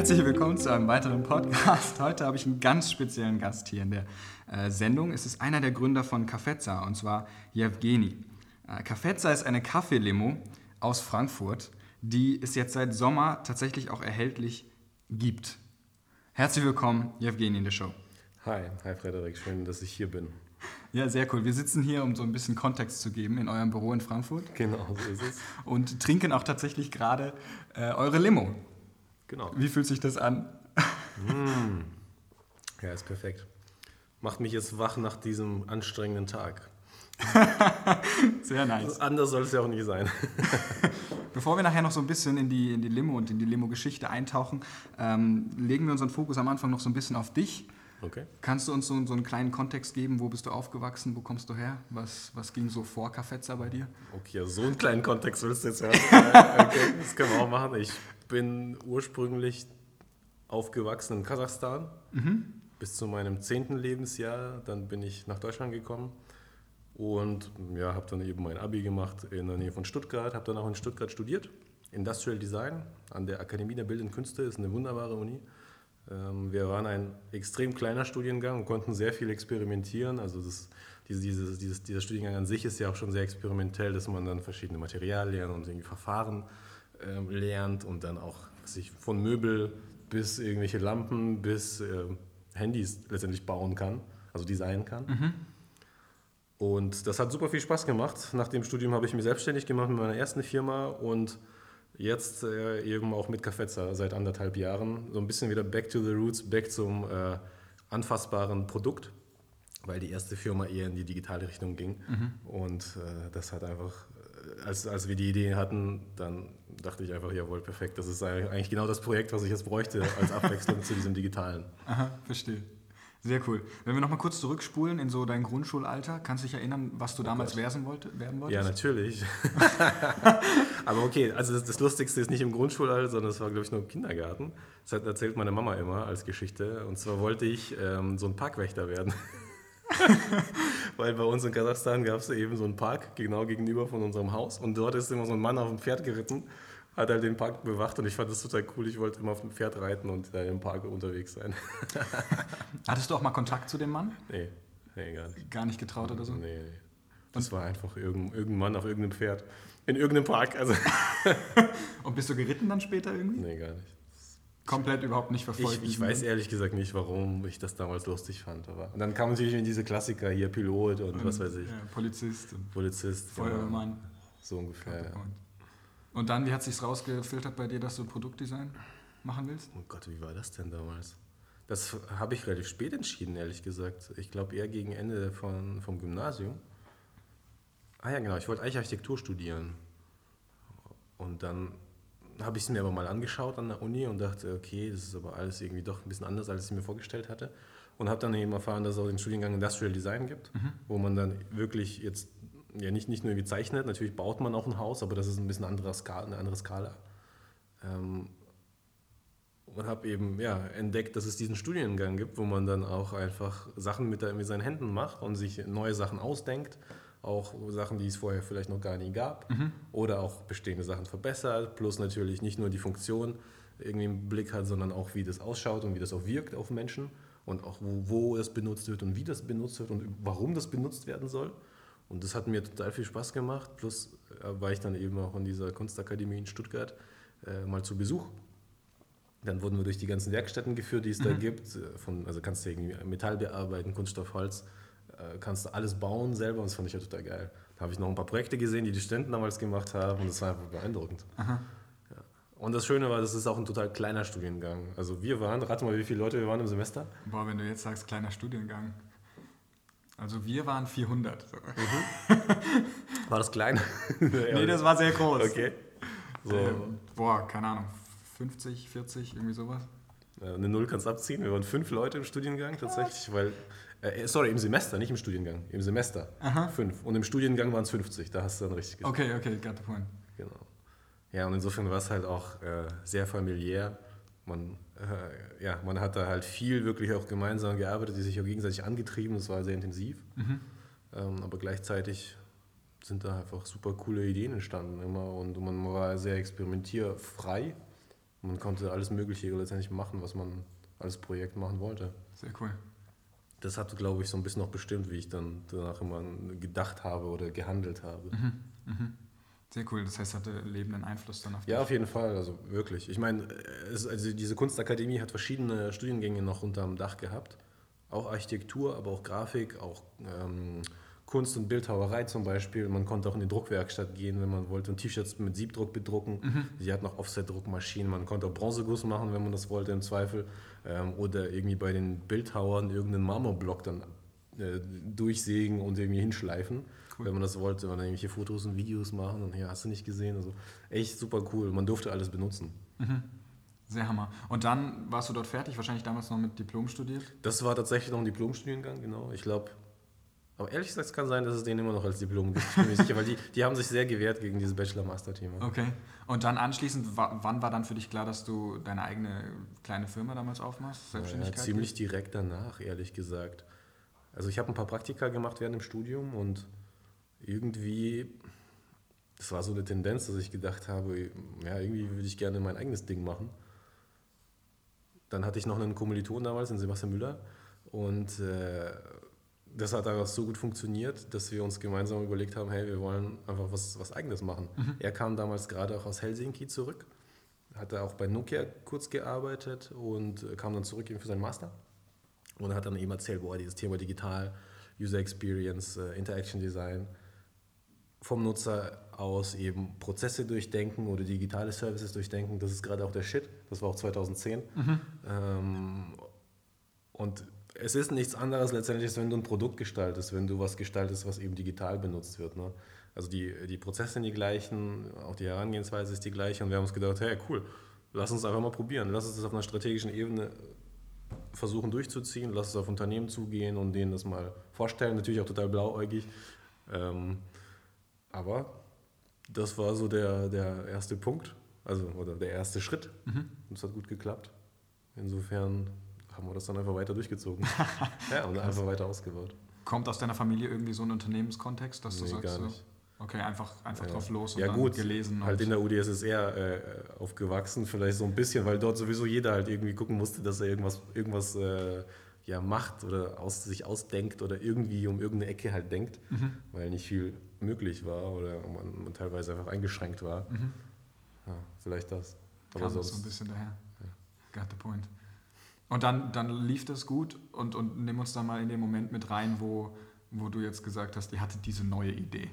Herzlich willkommen zu einem weiteren Podcast. Heute habe ich einen ganz speziellen Gast hier in der äh, Sendung. Es ist einer der Gründer von Cafezza und zwar Jewgeni. Äh, Cafezza ist eine Kaffeelimo aus Frankfurt, die es jetzt seit Sommer tatsächlich auch erhältlich gibt. Herzlich willkommen, Jewgeni, in der Show. Hi, hi Frederik, schön, dass ich hier bin. Ja, sehr cool. Wir sitzen hier, um so ein bisschen Kontext zu geben, in eurem Büro in Frankfurt. Genau, so ist es. Und trinken auch tatsächlich gerade äh, eure Limo. Genau. Wie fühlt sich das an? Mm. Ja, ist perfekt. Macht mich jetzt wach nach diesem anstrengenden Tag. Sehr nice. Anders soll es ja auch nicht sein. Bevor wir nachher noch so ein bisschen in die, in die Limo und in die Limo-Geschichte eintauchen, ähm, legen wir unseren Fokus am Anfang noch so ein bisschen auf dich. Okay. Kannst du uns so, so einen kleinen Kontext geben? Wo bist du aufgewachsen? Wo kommst du her? Was, was ging so vor Cafezza bei dir? Okay, also so einen kleinen Kontext willst du jetzt hören. okay, das können wir auch machen. Ich bin ursprünglich aufgewachsen in Kasachstan mhm. bis zu meinem zehnten Lebensjahr. Dann bin ich nach Deutschland gekommen und ja, habe dann eben mein Abi gemacht in der Nähe von Stuttgart. Habe dann auch in Stuttgart studiert, Industrial Design an der Akademie der Bildenden Künste. Ist eine wunderbare Uni. Ähm, wir waren ein extrem kleiner Studiengang und konnten sehr viel experimentieren. Also das, diese, dieses, dieses, dieser Studiengang an sich ist ja auch schon sehr experimentell, dass man dann verschiedene Materialien und irgendwie Verfahren äh, lernt und dann auch sich von Möbel bis irgendwelche Lampen bis äh, Handys letztendlich bauen kann, also designen kann. Mhm. Und das hat super viel Spaß gemacht. Nach dem Studium habe ich mich selbstständig gemacht mit meiner ersten Firma und Jetzt äh, eben auch mit Cafezza seit anderthalb Jahren. So ein bisschen wieder back to the roots, back zum äh, anfassbaren Produkt, weil die erste Firma eher in die digitale Richtung ging. Mhm. Und äh, das hat einfach, äh, als, als wir die Idee hatten, dann dachte ich einfach, jawohl, perfekt. Das ist eigentlich genau das Projekt, was ich jetzt bräuchte als Abwechslung zu diesem digitalen. Aha, verstehe. Sehr cool. Wenn wir nochmal kurz zurückspulen in so dein Grundschulalter, kannst du dich erinnern, was du oh damals werden, wollte, werden wolltest? Ja, natürlich. Aber okay, also das, das, Lustigste ist nicht im Grundschulalter, sondern es war, glaube ich, nur im Kindergarten. Das hat, erzählt meine Mama immer als Geschichte. Und zwar wollte ich ähm, so ein Parkwächter werden. Weil bei uns in Kasachstan gab es eben so einen Park genau gegenüber von unserem Haus. Und dort ist immer so ein Mann auf dem Pferd geritten hat halt den Park bewacht und ich fand das total cool. Ich wollte immer auf dem Pferd reiten und da im Park unterwegs sein. Hattest du auch mal Kontakt zu dem Mann? Nee, nee gar nicht. Gar nicht getraut oder so? Nee, nee. Das und? war einfach irgendein, irgendein Mann auf irgendeinem Pferd. In irgendeinem Park. Also. und bist du geritten dann später irgendwie? Nee, gar nicht. Komplett überhaupt nicht verfolgt. Ich, ich weiß ehrlich gesagt nicht, warum ich das damals lustig fand. Aber und dann kamen natürlich in diese Klassiker hier, Pilot und, und was weiß ich. Ja, Polizist. Polizist. Feuerwehrmann. Genau. So ungefähr, ja. Und dann, wie hat sich rausgefiltert bei dir, dass du Produktdesign machen willst? Oh Gott, wie war das denn damals? Das habe ich relativ spät entschieden, ehrlich gesagt. Ich glaube eher gegen Ende von, vom Gymnasium. Ah ja, genau, ich wollte eigentlich Architektur studieren. Und dann habe ich es mir aber mal angeschaut an der Uni und dachte, okay, das ist aber alles irgendwie doch ein bisschen anders, als ich mir vorgestellt hatte. Und habe dann eben erfahren, dass es auch den Studiengang Industrial Design gibt, mhm. wo man dann wirklich jetzt ja nicht, nicht nur wie zeichnet, natürlich baut man auch ein Haus, aber das ist ein bisschen andere Skala, eine andere Skala. Ähm, und habe eben ja, entdeckt, dass es diesen Studiengang gibt, wo man dann auch einfach Sachen mit, der, mit seinen Händen macht und sich neue Sachen ausdenkt, auch Sachen, die es vorher vielleicht noch gar nie gab mhm. oder auch bestehende Sachen verbessert, plus natürlich nicht nur die Funktion irgendwie im Blick hat, sondern auch wie das ausschaut und wie das auch wirkt auf Menschen und auch wo, wo es benutzt wird und wie das benutzt wird und warum das benutzt werden soll. Und das hat mir total viel Spaß gemacht. Plus äh, war ich dann eben auch in dieser Kunstakademie in Stuttgart äh, mal zu Besuch. Dann wurden wir durch die ganzen Werkstätten geführt, die es mhm. da gibt. Äh, von, also kannst du irgendwie Metall bearbeiten, Kunststoff, Holz, äh, kannst du alles bauen selber und das fand ich ja total geil. Da habe ich noch ein paar Projekte gesehen, die die Studenten damals gemacht haben und das war einfach beeindruckend. Ja. Und das Schöne war, das ist auch ein total kleiner Studiengang. Also wir waren, rate mal, wie viele Leute wir waren im Semester? Boah, wenn du jetzt sagst, kleiner Studiengang. Also wir waren 400. Mhm. War das klein? nee, das war sehr groß. Okay. So. Ähm, boah, keine Ahnung, 50, 40, irgendwie sowas. Eine Null kannst du abziehen. Wir waren fünf Leute im Studiengang tatsächlich, weil, äh, sorry, im Semester, nicht im Studiengang, im Semester. Aha. Fünf. Und im Studiengang waren es 50, da hast du dann richtig gesagt. Okay, okay, got the point. Genau. Ja, und insofern war es halt auch äh, sehr familiär. Man äh, ja, man hat da halt viel wirklich auch gemeinsam gearbeitet, die sich auch gegenseitig angetrieben, das war sehr intensiv. Mhm. Ähm, aber gleichzeitig sind da einfach super coole Ideen entstanden immer und man war sehr experimentierfrei Man konnte alles Mögliche letztendlich machen, was man als Projekt machen wollte. Sehr cool. Das hat, glaube ich, so ein bisschen noch bestimmt, wie ich dann danach immer gedacht habe oder gehandelt habe. Mhm. Sehr cool. Das heißt, hatte lebenden Einfluss dann auf. Ja, auf jeden Fall, also wirklich. Ich meine, es, also diese Kunstakademie hat verschiedene Studiengänge noch unterm Dach gehabt. Auch Architektur, aber auch Grafik, auch ähm, Kunst- und Bildhauerei zum Beispiel. Man konnte auch in die Druckwerkstatt gehen, wenn man wollte, und T-Shirts mit Siebdruck bedrucken. Sie hatten auch Offset-Druckmaschinen. Man konnte auch Bronzeguss machen, wenn man das wollte, im Zweifel. Ähm, oder irgendwie bei den Bildhauern irgendeinen Marmorblock dann äh, durchsägen und irgendwie hinschleifen, Cool. wenn man das wollte. Und dann irgendwelche Fotos und Videos machen. Und ja, hast du nicht gesehen. Also echt super cool. Man durfte alles benutzen. Sehr Hammer. Und dann warst du dort fertig, wahrscheinlich damals noch mit Diplom studiert? Das war tatsächlich noch ein Diplomstudiengang, genau. Ich glaube, aber ehrlich gesagt, es kann sein, dass es denen immer noch als Diplom gibt. Ich bin mir sicher, weil die, die haben sich sehr gewehrt gegen dieses Bachelor-Master-Thema. Okay. Und dann anschließend, wa- wann war dann für dich klar, dass du deine eigene kleine Firma damals aufmachst? Ja, Selbstständigkeit? ziemlich direkt danach, ehrlich gesagt. Also ich habe ein paar Praktika gemacht während dem Studium und irgendwie, das war so eine Tendenz, dass ich gedacht habe, ja, irgendwie würde ich gerne mein eigenes Ding machen. Dann hatte ich noch einen Kommiliton damals, den Sebastian Müller, und äh, das hat einfach so gut funktioniert, dass wir uns gemeinsam überlegt haben, hey, wir wollen einfach was, was Eigenes machen. Er kam damals gerade auch aus Helsinki zurück, hatte auch bei Nokia kurz gearbeitet und kam dann zurück eben für seinen Master und hat dann eben erzählt, boah, dieses Thema digital, User Experience, äh, Interaction Design, vom Nutzer aus eben Prozesse durchdenken oder digitale Services durchdenken, das ist gerade auch der Shit. Das war auch 2010. Ähm, und es ist nichts anderes letztendlich, als wenn du ein Produkt gestaltest, wenn du was gestaltest, was eben digital benutzt wird. Ne? Also die, die Prozesse sind die gleichen, auch die Herangehensweise ist die gleiche und wir haben uns gedacht, hey cool, lass uns einfach mal probieren, lass uns das auf einer strategischen Ebene versuchen durchzuziehen, lass es auf Unternehmen zugehen und denen das mal vorstellen, natürlich auch total blauäugig. Ähm, aber das war so der, der erste Punkt, also oder der erste Schritt. Und es hat gut geklappt. Insofern haben wir das dann einfach weiter durchgezogen. ja, und einfach weiter ausgebaut. Kommt aus deiner Familie irgendwie so ein Unternehmenskontext, dass du Nee, sagst, gar nicht. okay, einfach, einfach Ja. drauf los und ja, dann gut, gelesen. Halt in der UdSSR äh, aufgewachsen, vielleicht so ein bisschen, weil dort sowieso jeder halt irgendwie gucken musste, dass er irgendwas, irgendwas äh, ja, macht oder aus, sich ausdenkt oder irgendwie um irgendeine Ecke halt denkt, Mhm. weil nicht viel möglich war oder man, man teilweise einfach eingeschränkt war. Ja, vielleicht das. Aber Mhm. kam das so ein sonst, bisschen daher. Got the point. Und dann, dann lief das gut und, und nimm uns dann mal in den Moment mit rein, wo, wo du jetzt gesagt hast, ihr hattet diese neue Idee.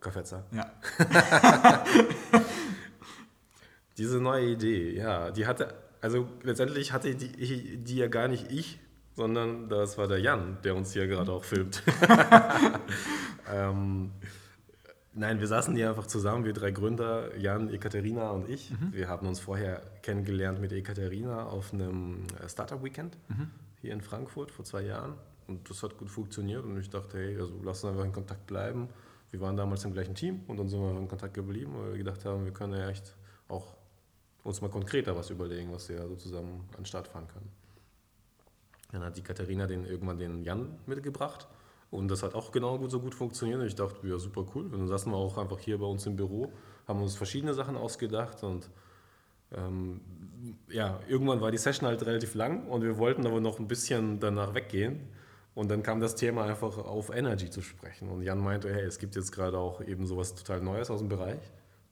Kaffeezer. Ja. Diese neue Idee, ja, die hatte, also letztendlich hatte die, ich- die ja gar nicht ich, sondern das war der Jan, der uns hier gerade auch filmt. ähm, nein, wir saßen hier einfach zusammen, wir drei Gründer, Jan, Ekaterina und ich. Wir haben uns vorher kennengelernt mit Ekaterina auf einem äh, Startup-Weekend hier in Frankfurt vor zwei Jahren. Und das hat gut funktioniert und ich dachte, hey, also lass uns einfach in Kontakt bleiben. Wir waren damals im gleichen Team und dann sind wir in Kontakt geblieben, weil wir gedacht haben, wir können ja echt auch uns mal konkreter was überlegen, was wir so zusammen an den Start fahren können. Dann hat die Katharina den, irgendwann den Jan mitgebracht und das hat auch genau gut, so gut funktioniert. Und ich dachte, ja, super cool. Und dann saßen wir auch einfach hier bei uns im Büro, haben uns verschiedene Sachen ausgedacht und ähm, ja, irgendwann war die Session halt relativ lang und wir wollten aber noch ein bisschen danach weggehen. Und dann kam das Thema einfach auf Energy zu sprechen. Und Jan meinte, hey, es gibt jetzt gerade auch eben sowas total Neues aus dem Bereich.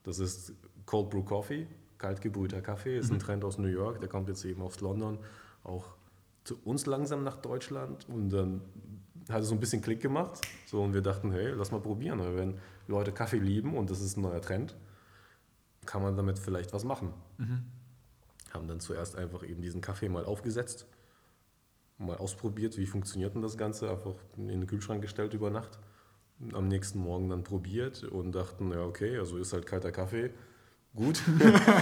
Das ist Cold Brew Coffee, kalt gebrühter Kaffee. Ist ein Trend aus New York, der kommt jetzt eben aus London, auch zu uns langsam nach Deutschland. Und dann hat es so ein bisschen Klick gemacht. So, und wir dachten, hey, lass mal probieren. Weil wenn Leute Kaffee lieben und das ist ein neuer Trend, kann man damit vielleicht was machen. Haben dann zuerst einfach eben diesen Kaffee mal aufgesetzt, mal ausprobiert, wie funktioniert denn das Ganze, einfach in den Kühlschrank gestellt über Nacht. Am nächsten Morgen dann probiert und dachten, ja okay, also ist halt kalter Kaffee, gut.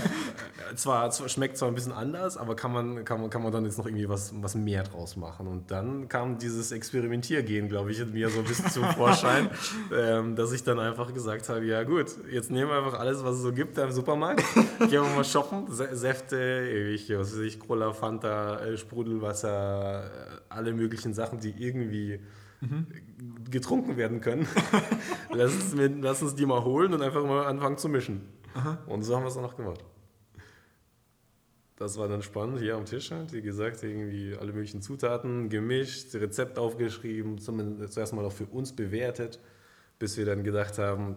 zwar, zwar schmeckt zwar ein bisschen anders, aber kann man, kann man, kann man dann jetzt noch irgendwie was, was mehr draus machen. Und dann kam dieses Experimentiergehen, glaube ich, in mir so ein bisschen zum Vorschein, ähm, dass ich dann einfach gesagt habe, ja gut, jetzt nehmen wir einfach alles, was es so gibt da im Supermarkt, gehen wir mal shoppen, Sä- Säfte, ewig, was weiß ich, Cola, Fanta, äh, Sprudelwasser, äh, alle möglichen Sachen, die irgendwie getrunken werden können. lass, uns, lass uns die mal holen und einfach mal anfangen zu mischen. Und so haben wir es dann auch gemacht. Das war dann spannend hier am Tisch halt. Wie gesagt, irgendwie alle möglichen Zutaten gemischt, Rezept aufgeschrieben, zumindest zuerst mal auch für uns bewertet, bis wir dann gedacht haben,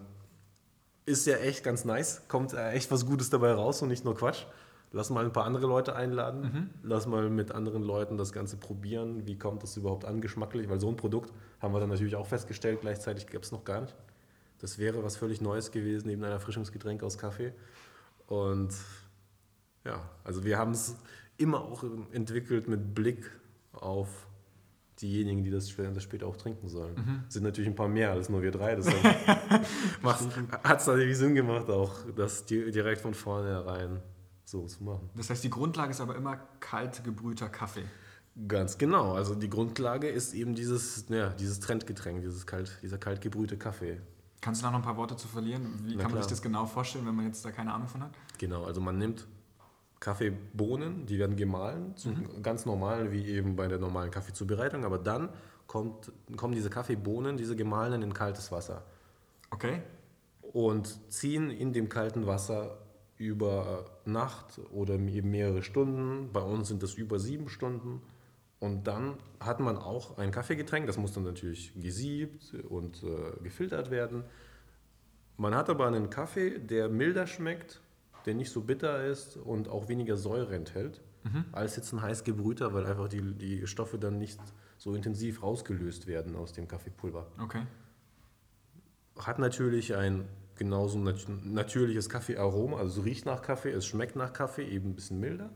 ist ja echt ganz nice, kommt echt was Gutes dabei raus und nicht nur Quatsch. Lass mal ein paar andere Leute einladen, mhm. lass mal mit anderen Leuten das Ganze probieren. Wie kommt das überhaupt an, geschmacklich? Weil so ein Produkt haben wir dann natürlich auch festgestellt, gleichzeitig gab es noch gar nicht. Das wäre was völlig Neues gewesen, neben einem Erfrischungsgetränk aus Kaffee. Und ja, also wir haben es immer auch entwickelt mit Blick auf diejenigen, die das später auch trinken sollen. Mhm. Sind natürlich ein paar mehr als nur wir drei. Das hat es natürlich Sinn gemacht, auch das direkt von vornherein so zu machen. Das heißt, die Grundlage ist aber immer kalt gebrühter Kaffee. Ganz genau. Also die Grundlage ist eben dieses, ja, dieses Trendgetränk, dieses kalt, dieser kalt gebrühte Kaffee. Kannst du da noch ein paar Worte zu verlieren? Wie Na kann man sich das genau vorstellen, wenn man jetzt da keine Ahnung von hat? Genau, also man nimmt Kaffeebohnen, die werden gemahlen, mhm. ganz normal wie eben bei der normalen Kaffeezubereitung, aber dann kommt, kommen diese Kaffeebohnen, diese gemahlenen in kaltes Wasser. Okay. Und ziehen in dem kalten Wasser über Nacht oder eben mehrere Stunden. Bei uns sind das über sieben Stunden. Und dann hat man auch ein Kaffeegetränk, das muss dann natürlich gesiebt und äh, gefiltert werden. Man hat aber einen Kaffee, der milder schmeckt, der nicht so bitter ist und auch weniger Säure enthält, mhm. als jetzt ein heiß gebrühter, weil einfach die, die Stoffe dann nicht so intensiv rausgelöst werden aus dem Kaffeepulver. Okay. Hat natürlich ein genauso nat natürliches Kaffeearoma, also riecht nach Kaffee, es schmeckt nach Kaffee, eben ein bisschen milder.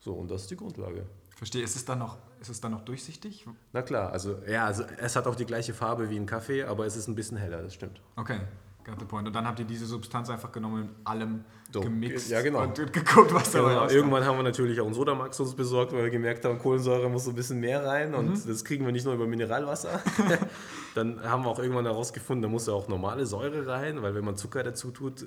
So, und das ist die Grundlage. Verstehe. Ist es dann noch, ist es dann noch durchsichtig? Na klar, also ja, also es hat auch die gleiche Farbe wie ein Kaffee, aber es ist ein bisschen heller, das stimmt. Okay. Got the point. Und dann habt ihr diese Substanz einfach genommen und allem so, gemixt ja, genau. und geguckt, was genau. dabei rauskam. Irgendwann haben wir natürlich auch einen Sodamax uns besorgt, weil wir gemerkt haben, Kohlensäure muss so ein bisschen mehr rein und mhm. das kriegen wir nicht nur über Mineralwasser. dann haben wir auch irgendwann herausgefunden, da muss ja auch normale Säure rein, weil wenn man Zucker dazu tut,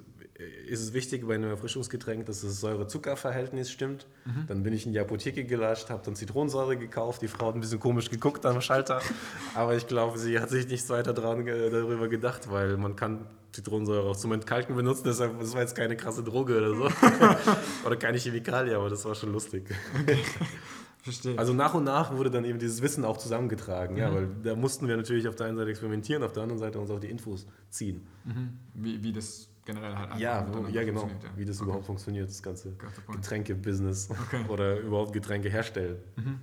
ist es wichtig bei einem Erfrischungsgetränk, dass das Säure-Zucker-Verhältnis stimmt. Mhm. Dann bin ich in die Apotheke gelascht, habe dann Zitronensäure gekauft. Die Frau hat ein bisschen komisch geguckt am Schalter, aber ich glaube, sie hat sich nicht weiter dran, darüber gedacht, weil man kann Zitronensäure auch zum Entkalken benutzen. Deshalb, das war jetzt keine krasse Droge oder so. oder keine Chemikalie, aber das war schon lustig. Okay. Verstehe. Also nach und nach wurde dann eben dieses Wissen auch zusammengetragen, mhm. ja, weil da mussten wir natürlich auf der einen Seite experimentieren, auf der anderen Seite uns auch die Infos ziehen. Mhm. Wie, wie das generell halt Ja, ja genau, ja. wie das okay. überhaupt funktioniert, das ganze Getränke-Business okay. oder überhaupt Getränke herstellen. Mhm.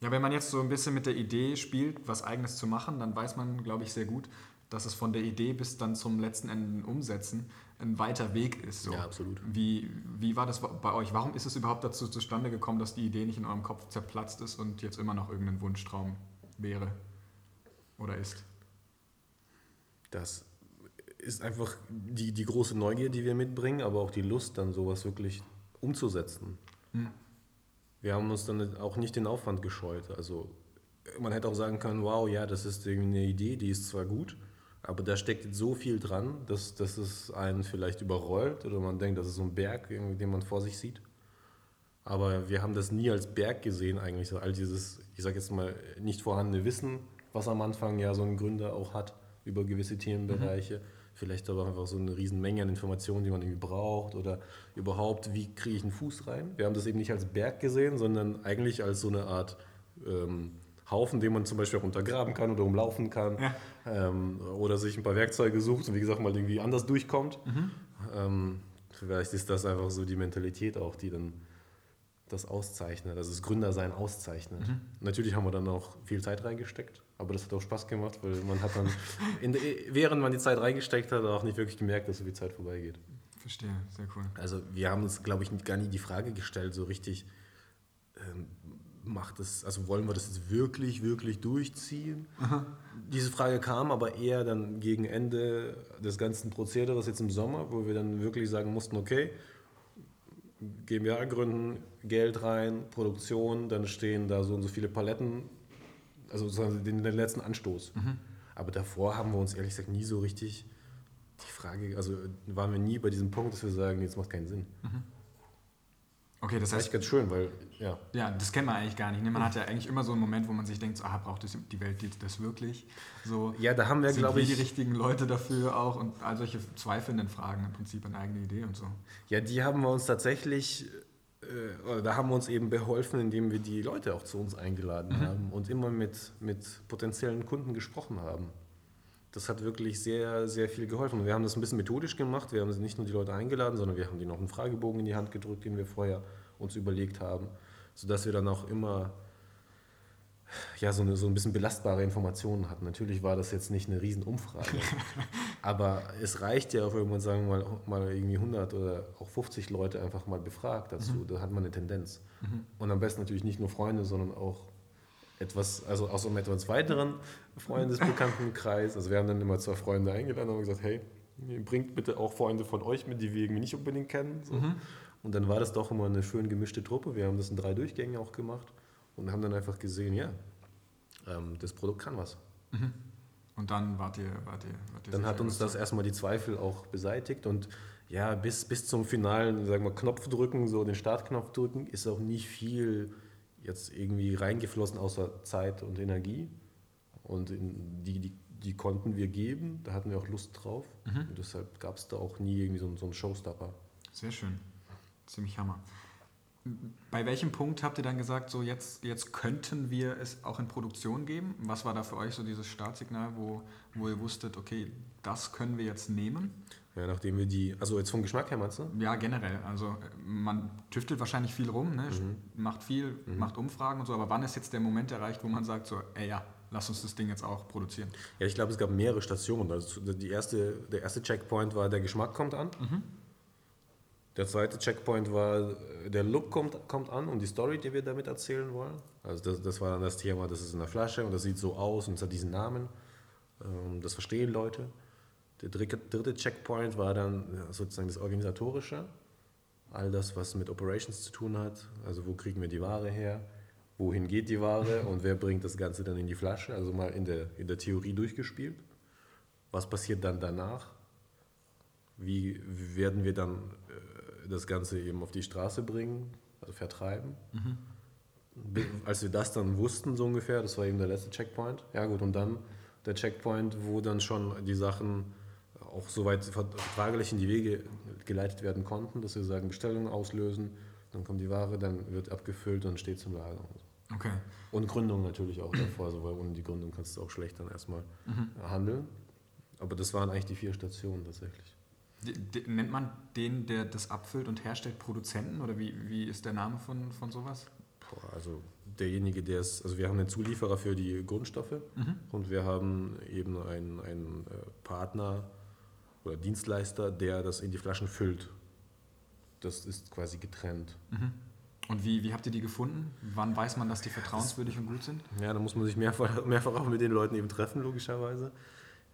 Ja, wenn man jetzt so ein bisschen mit der Idee spielt, was Eigenes zu machen, dann weiß man, glaube ich, sehr gut, dass es von der Idee bis dann zum letzten Ende Umsetzen ein weiter Weg ist. So. Ja, absolut. Wie, wie war das bei euch? Warum ist es überhaupt dazu zustande gekommen, dass die Idee nicht in eurem Kopf zerplatzt ist und jetzt immer noch irgendein Wunschtraum wäre oder ist? Das ist einfach die, die große Neugier, die wir mitbringen, aber auch die Lust, dann sowas wirklich umzusetzen. Hm. Wir haben uns dann auch nicht den Aufwand gescheut. Also man hätte auch sagen können, wow, ja, das ist eine Idee, die ist zwar gut, aber da steckt so viel dran, dass, dass es einen vielleicht überrollt oder man denkt, das ist so ein Berg, den man vor sich sieht. Aber wir haben das nie als Berg gesehen eigentlich, all dieses, ich sage jetzt mal, nicht vorhandene Wissen, was am Anfang ja so ein Gründer auch hat über gewisse Themenbereiche. Mhm. Vielleicht aber einfach so eine riesen Menge an Informationen, die man irgendwie braucht oder überhaupt, wie kriege ich einen Fuß rein. Wir haben das eben nicht als Berg gesehen, sondern eigentlich als so eine Art ähm, Haufen, den man zum Beispiel auch untergraben kann oder umlaufen kann. Ja. Ähm, oder sich ein paar Werkzeuge sucht und wie gesagt mal irgendwie anders durchkommt. Mhm. Ähm, vielleicht ist das einfach so die Mentalität auch, die dann das auszeichnet, also das Gründersein auszeichnet. Mhm. Natürlich haben wir dann auch viel Zeit reingesteckt, aber das hat auch Spaß gemacht, weil man hat dann, de, während man die Zeit reingesteckt hat, auch nicht wirklich gemerkt, dass so viel Zeit vorbeigeht. Verstehe, sehr cool. Also wir haben uns, glaube ich, gar nie die Frage gestellt, so richtig, ähm, macht das, also wollen wir das jetzt wirklich, wirklich durchziehen? Aha. Diese Frage kam aber eher dann gegen Ende des ganzen Prozederes jetzt im Sommer, wo wir dann wirklich sagen mussten, okay, GmbH gründen, Geld rein, Produktion, dann stehen da so und so viele Paletten, also sozusagen den, den letzten Anstoß. Mhm. Aber davor haben wir uns ehrlich gesagt nie so richtig die Frage, also waren wir nie bei diesem Punkt, dass wir sagen, jetzt macht keinen Sinn. Mhm. Okay, das heißt. Ganz schön, weil, ja. Ja, das kennt man eigentlich gar nicht. Ne? Man hat ja eigentlich immer so einen Moment, wo man sich denkt, so, ah, braucht das, die Welt das wirklich? So, ja, da haben wir, glaube ich. die richtigen Leute dafür auch und all solche zweifelnden Fragen im Prinzip eine eigene Idee und so. Ja, die haben wir uns tatsächlich äh, da haben wir uns eben beholfen, indem wir die Leute auch zu uns eingeladen mhm. haben und immer mit, mit potenziellen Kunden gesprochen haben. Das hat wirklich sehr, sehr viel geholfen. wir haben das ein bisschen methodisch gemacht. Wir haben nicht nur die Leute eingeladen, sondern wir haben denen noch einen Fragebogen in die Hand gedrückt, den wir vorher uns überlegt haben, sodass wir dann auch immer ja, so, eine, so ein bisschen belastbare Informationen hatten. Natürlich war das jetzt nicht eine Riesenumfrage, aber es reicht ja auch irgendwann, sagen mal, mal irgendwie 100 oder auch 50 Leute einfach mal befragt dazu. Mhm. Da hat man eine Tendenz. Mhm. Und am besten natürlich nicht nur Freunde, sondern auch etwas, also aus einem etwas weiteren Freundesbekanntenkreis. Also wir haben dann immer zwei Freunde eingeladen und gesagt, hey, bringt bitte auch Freunde von euch mit, die wir irgendwie nicht unbedingt kennen. So. Mhm. Und dann war das doch immer eine schön gemischte Truppe. Wir haben das in drei Durchgängen auch gemacht und haben dann einfach gesehen, ja, ähm, das Produkt kann was. Mhm. Und dann wart ihr, wart ihr, wart ihr Dann hat uns das erstmal die Zweifel auch beseitigt und ja, bis, bis zum finalen, sagen wir, Knopf drücken, so den Startknopf drücken, ist auch nicht viel jetzt irgendwie reingeflossen außer Zeit und Energie. Und die, die, die konnten wir geben, da hatten wir auch Lust drauf. Mhm. Und deshalb gab es da auch nie irgendwie so, so einen Showstopper. Sehr schön. Ziemlich Hammer. Bei welchem Punkt habt ihr dann gesagt, so jetzt, jetzt könnten wir es auch in Produktion geben? Was war da für euch so dieses Startsignal, wo, wo ihr wusstet, okay, das können wir jetzt nehmen? Ja, nachdem wir die, also jetzt vom Geschmack her meinst du? Ja, generell. Also man tüftelt wahrscheinlich viel rum, ne? mhm. macht viel, mhm. macht Umfragen und so, aber wann ist jetzt der Moment erreicht, wo man sagt, so, ey ja, lass uns das Ding jetzt auch produzieren? Ja, ich glaube, es gab mehrere Stationen. Also die erste, der erste Checkpoint war, der Geschmack kommt an. Mhm. Der zweite Checkpoint war, der Look kommt, kommt an und die Story, die wir damit erzählen wollen. Also das, das war dann das Thema, das ist in der Flasche und das sieht so aus und es hat diesen Namen. Ähm, das verstehen Leute. Der dritte, Checkpoint war dann sozusagen das Organisatorische. All das, was mit Operations zu tun hat. Also wo kriegen wir die Ware her? Wohin geht die Ware? Und wer bringt das Ganze dann in die Flasche? Also mal in der, in der Theorie durchgespielt. Was passiert dann danach? Wie werden wir dann das Ganze eben auf die Straße bringen, also vertreiben. Mhm. Als wir das dann wussten, so ungefähr, das war eben der letzte Checkpoint. Ja, gut, und dann der Checkpoint, wo dann schon die Sachen auch soweit vertraglich in die Wege geleitet werden konnten, dass wir sagen, Bestellungen auslösen, dann kommt die Ware, dann wird abgefüllt und steht zum Lager. Okay. Und Gründung natürlich auch davor, also weil ohne die Gründung kannst du auch schlecht dann erstmal mhm. handeln. Aber das waren eigentlich die vier Stationen tatsächlich. Nennt man den, der das abfüllt und herstellt, Produzenten oder wie, wie ist der Name von, von sowas? Boah, also derjenige, der es, also wir haben einen Zulieferer für die Grundstoffe mhm. und wir haben eben einen, einen äh, Partner oder Dienstleister, der das in die Flaschen füllt. Das ist quasi getrennt. Mhm. Und wie, wie habt ihr die gefunden? Wann weiß man, dass die vertrauenswürdig und gut sind? Ja, da muss man sich mehrfach, mehrfach auch mit den Leuten eben treffen, logischerweise.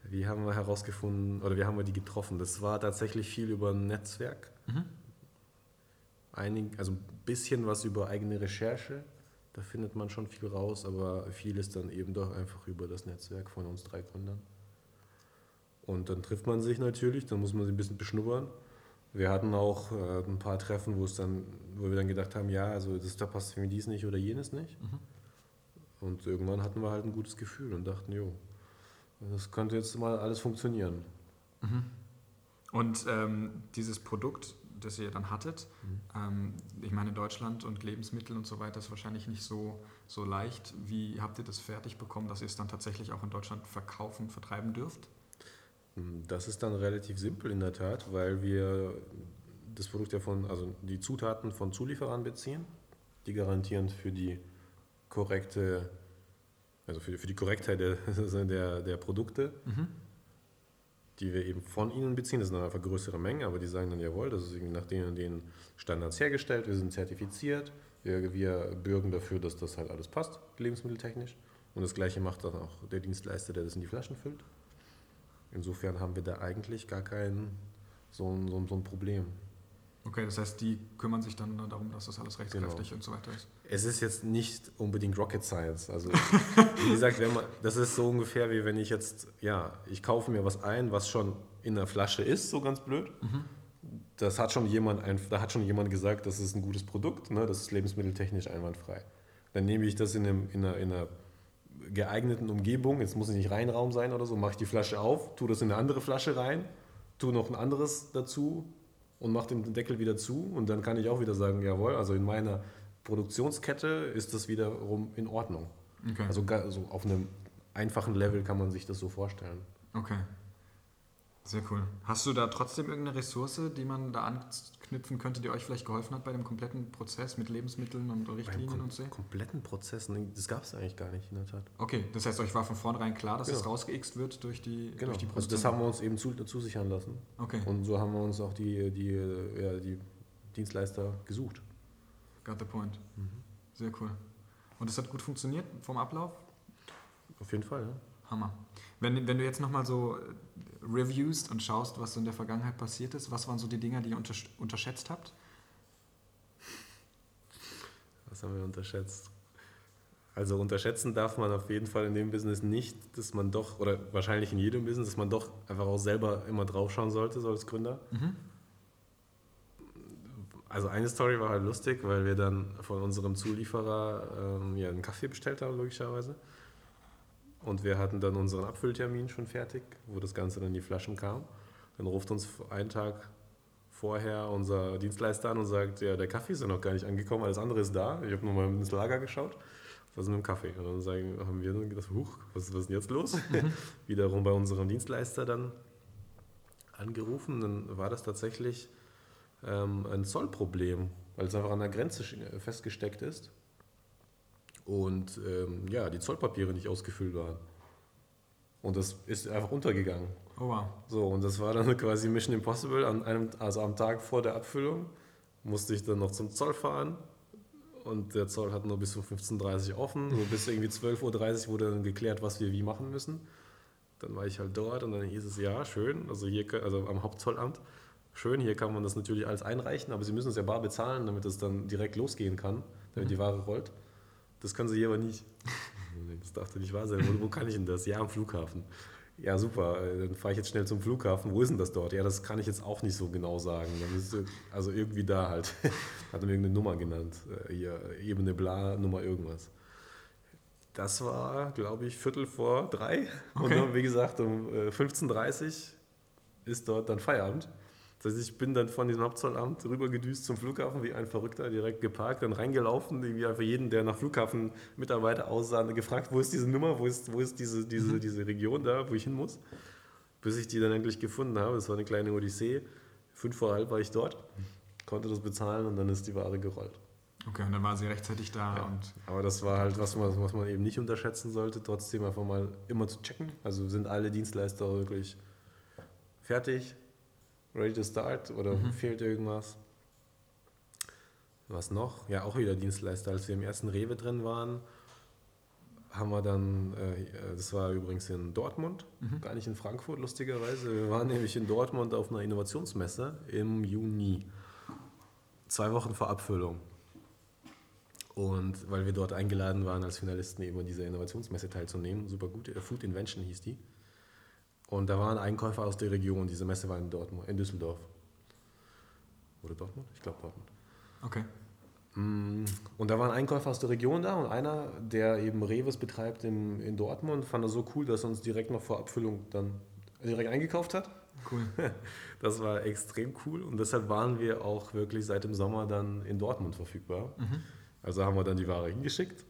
Wie haben wir herausgefunden oder wie haben wir die getroffen? Das war tatsächlich viel über ein Netzwerk. Mhm. Einig, also ein bisschen was über eigene Recherche. Da findet man schon viel raus, aber viel ist dann eben doch einfach über das Netzwerk von uns drei Gründern. Und dann trifft man sich natürlich, dann muss man sich ein bisschen beschnuppern. Wir hatten auch äh, ein paar Treffen, wo es dann, wo wir dann gedacht haben, ja, also das, da passt mir dies nicht oder jenes nicht. Mhm. Und irgendwann hatten wir halt ein gutes Gefühl und dachten, jo, das könnte jetzt mal alles funktionieren. Mhm. Und ähm, dieses Produkt, das ihr dann hattet, mhm. ähm, ich meine, Deutschland und Lebensmittel und so weiter ist wahrscheinlich nicht so, so leicht. Wie habt ihr das fertig bekommen, dass ihr es dann tatsächlich auch in Deutschland verkaufen, vertreiben dürft? Hm, das ist dann relativ simpel in der Tat, weil wir das Produkt ja von, also die Zutaten von Zulieferern beziehen, die garantieren für die korrekte also für, für die Korrektheit der, der, der Produkte, mhm. die wir eben von ihnen beziehen. Das sind dann einfach größere Mengen, aber die sagen dann, jawohl, das ist irgendwie nach den und den Standards hergestellt, wir sind zertifiziert, wir, wir bürgen dafür, dass das halt alles passt, lebensmitteltechnisch. Und das gleiche macht dann auch der Dienstleister, der das in die Flaschen füllt. Insofern haben wir da eigentlich gar kein so so so ein Problem. Okay, das heißt, die kümmern sich dann darum, dass das alles rechtskräftig genau. und so weiter ist. Es ist jetzt nicht unbedingt Rocket Science. Also, wie gesagt, wenn man, das ist so ungefähr wie wenn ich jetzt, ja, ich kaufe mir was ein, was schon in der Flasche ist, so ganz blöd. Mhm. Das hat schon jemand, da hat schon jemand gesagt, das ist ein gutes Produkt, ne, das ist lebensmitteltechnisch einwandfrei. Dann nehme ich das in, einem, in, einer, in einer geeigneten Umgebung, jetzt muss es nicht Reinraum sein oder so, mache ich die Flasche auf, tue das in eine andere Flasche rein, tue noch ein anderes dazu, und mache den Deckel wieder zu und dann kann ich auch wieder sagen, jawohl, also in meiner Produktionskette ist das wiederum in Ordnung. Okay. Also also auf einem einfachen Level kann man sich das so vorstellen. Okay. Sehr cool. Hast du da trotzdem irgendeine Ressource, die man da anknüpfen könnte, die euch vielleicht geholfen hat bei dem kompletten Prozess mit Lebensmitteln und Richtlinien kom und so? kompletten Prozess, nee, das gab es eigentlich gar nicht in der Tat. Okay, das heißt, euch war von vornherein klar, dass es Genau. rausgeixt wird durch die, Genau, durch die also das haben wir uns eben zu, zusichern lassen. Okay, Und so haben wir uns auch die, die, ja, die Dienstleister gesucht. got the point. Mhm. Sehr cool. Und es hat gut funktioniert vom Ablauf? Auf jeden Fall, ja. Hammer. Wenn, wenn du jetzt nochmal so äh, reviewst und schaust, was so in der Vergangenheit passiert ist, was waren so die Dinge, die ihr untersch- unterschätzt habt? Was haben wir unterschätzt? Also unterschätzen darf man auf jeden Fall in dem Business nicht, dass man doch, oder wahrscheinlich in jedem Business, dass man doch einfach auch selber immer draufschauen sollte, so als Gründer. Also eine Story war halt lustig, weil wir dann von unserem Zulieferer ähm, ja, einen Kaffee bestellt haben, logischerweise. Und wir hatten dann unseren Abfülltermin schon fertig, wo das Ganze dann in die Flaschen kam. Dann ruft uns einen Tag vorher unser Dienstleister an und sagt, ja, der Kaffee ist ja noch gar nicht angekommen, alles andere ist da. Ich habe nochmal ins Lager geschaut, was ist mit dem Kaffee? Und dann sagen, haben wir dann gedacht, huch, was, was ist denn jetzt los? Wiederum bei unserem Dienstleister dann angerufen, dann war das tatsächlich ähm, ein Zollproblem, weil es einfach an der Grenze festgesteckt ist und ähm, ja, die Zollpapiere nicht ausgefüllt waren. Und das ist einfach untergegangen. Oh wow. So, und das war dann quasi Mission Impossible. An einem, also am Tag vor der Abfüllung musste ich dann noch zum Zoll fahren. Und der Zoll hat nur bis um 15.30 Uhr offen. So bis irgendwie 12.30 Uhr wurde dann geklärt, was wir wie machen müssen. Dann war ich halt dort und dann hieß es, ja, schön, also hier, also am Hauptzollamt, schön, hier kann man das natürlich alles einreichen, aber Sie müssen es ja bar bezahlen, damit es dann direkt losgehen kann, damit die Ware rollt. Das können Sie hier aber nicht. Das darf doch nicht wahr sein. Wo, wo kann ich denn das? Ja, am Flughafen. Ja, super. äh, Dann fahre ich jetzt schnell zum Flughafen. Wo ist denn das dort? Ja, das kann ich jetzt auch nicht so genau sagen. Müsste, also irgendwie da halt. Hat er mir irgendeine Nummer genannt. Äh, Hier, Ebene bla, Nummer irgendwas. Das war, glaube ich, Viertel vor drei. Und Okay. dann, wie gesagt, um äh, 15.30 Uhr ist dort dann Feierabend. Das heißt, ich bin dann von diesem Hauptzollamt rübergedüst zum Flughafen wie ein Verrückter, direkt geparkt, dann reingelaufen, irgendwie einfach jeden, der nach Flughafenmitarbeiter aussah, gefragt, wo ist diese Nummer, wo ist, wo ist diese, diese, diese Region da, wo ich hin muss. Bis ich die dann endlich gefunden habe. Das war eine kleine Odyssee. Fünf vor halb war ich dort, konnte das bezahlen und dann ist die Ware gerollt. Okay, und dann war sie rechtzeitig da Ja. Aber das war halt was, man- was man eben nicht unterschätzen sollte, trotzdem einfach mal immer zu checken. Also sind alle Dienstleister wirklich fertig, ready to start oder Mhm. fehlt irgendwas? Was noch? Ja, auch wieder Dienstleister. Als wir im ersten Rewe drin waren, haben wir dann, äh, das war übrigens in Dortmund, Mhm. gar nicht in Frankfurt, lustigerweise. Wir waren nämlich in Dortmund auf einer Innovationsmesse im Juni. Zwei Wochen vor Abfüllung. Und weil wir dort eingeladen waren, als Finalisten eben an dieser Innovationsmesse teilzunehmen, super gut, äh, Food Invention hieß die. Und da waren Einkäufer aus der Region, diese Messe war in Dortmund, in Düsseldorf. Oder Dortmund? Ich glaube Dortmund. okay. Mm, Und da waren Einkäufer aus der Region da und einer, der eben Reves betreibt in, in Dortmund, fand er so cool, dass er uns direkt noch vor Abfüllung dann direkt eingekauft hat. Cool. Das war extrem cool und deshalb waren wir auch wirklich seit dem Sommer dann in Dortmund verfügbar. Also haben wir dann die Ware hingeschickt,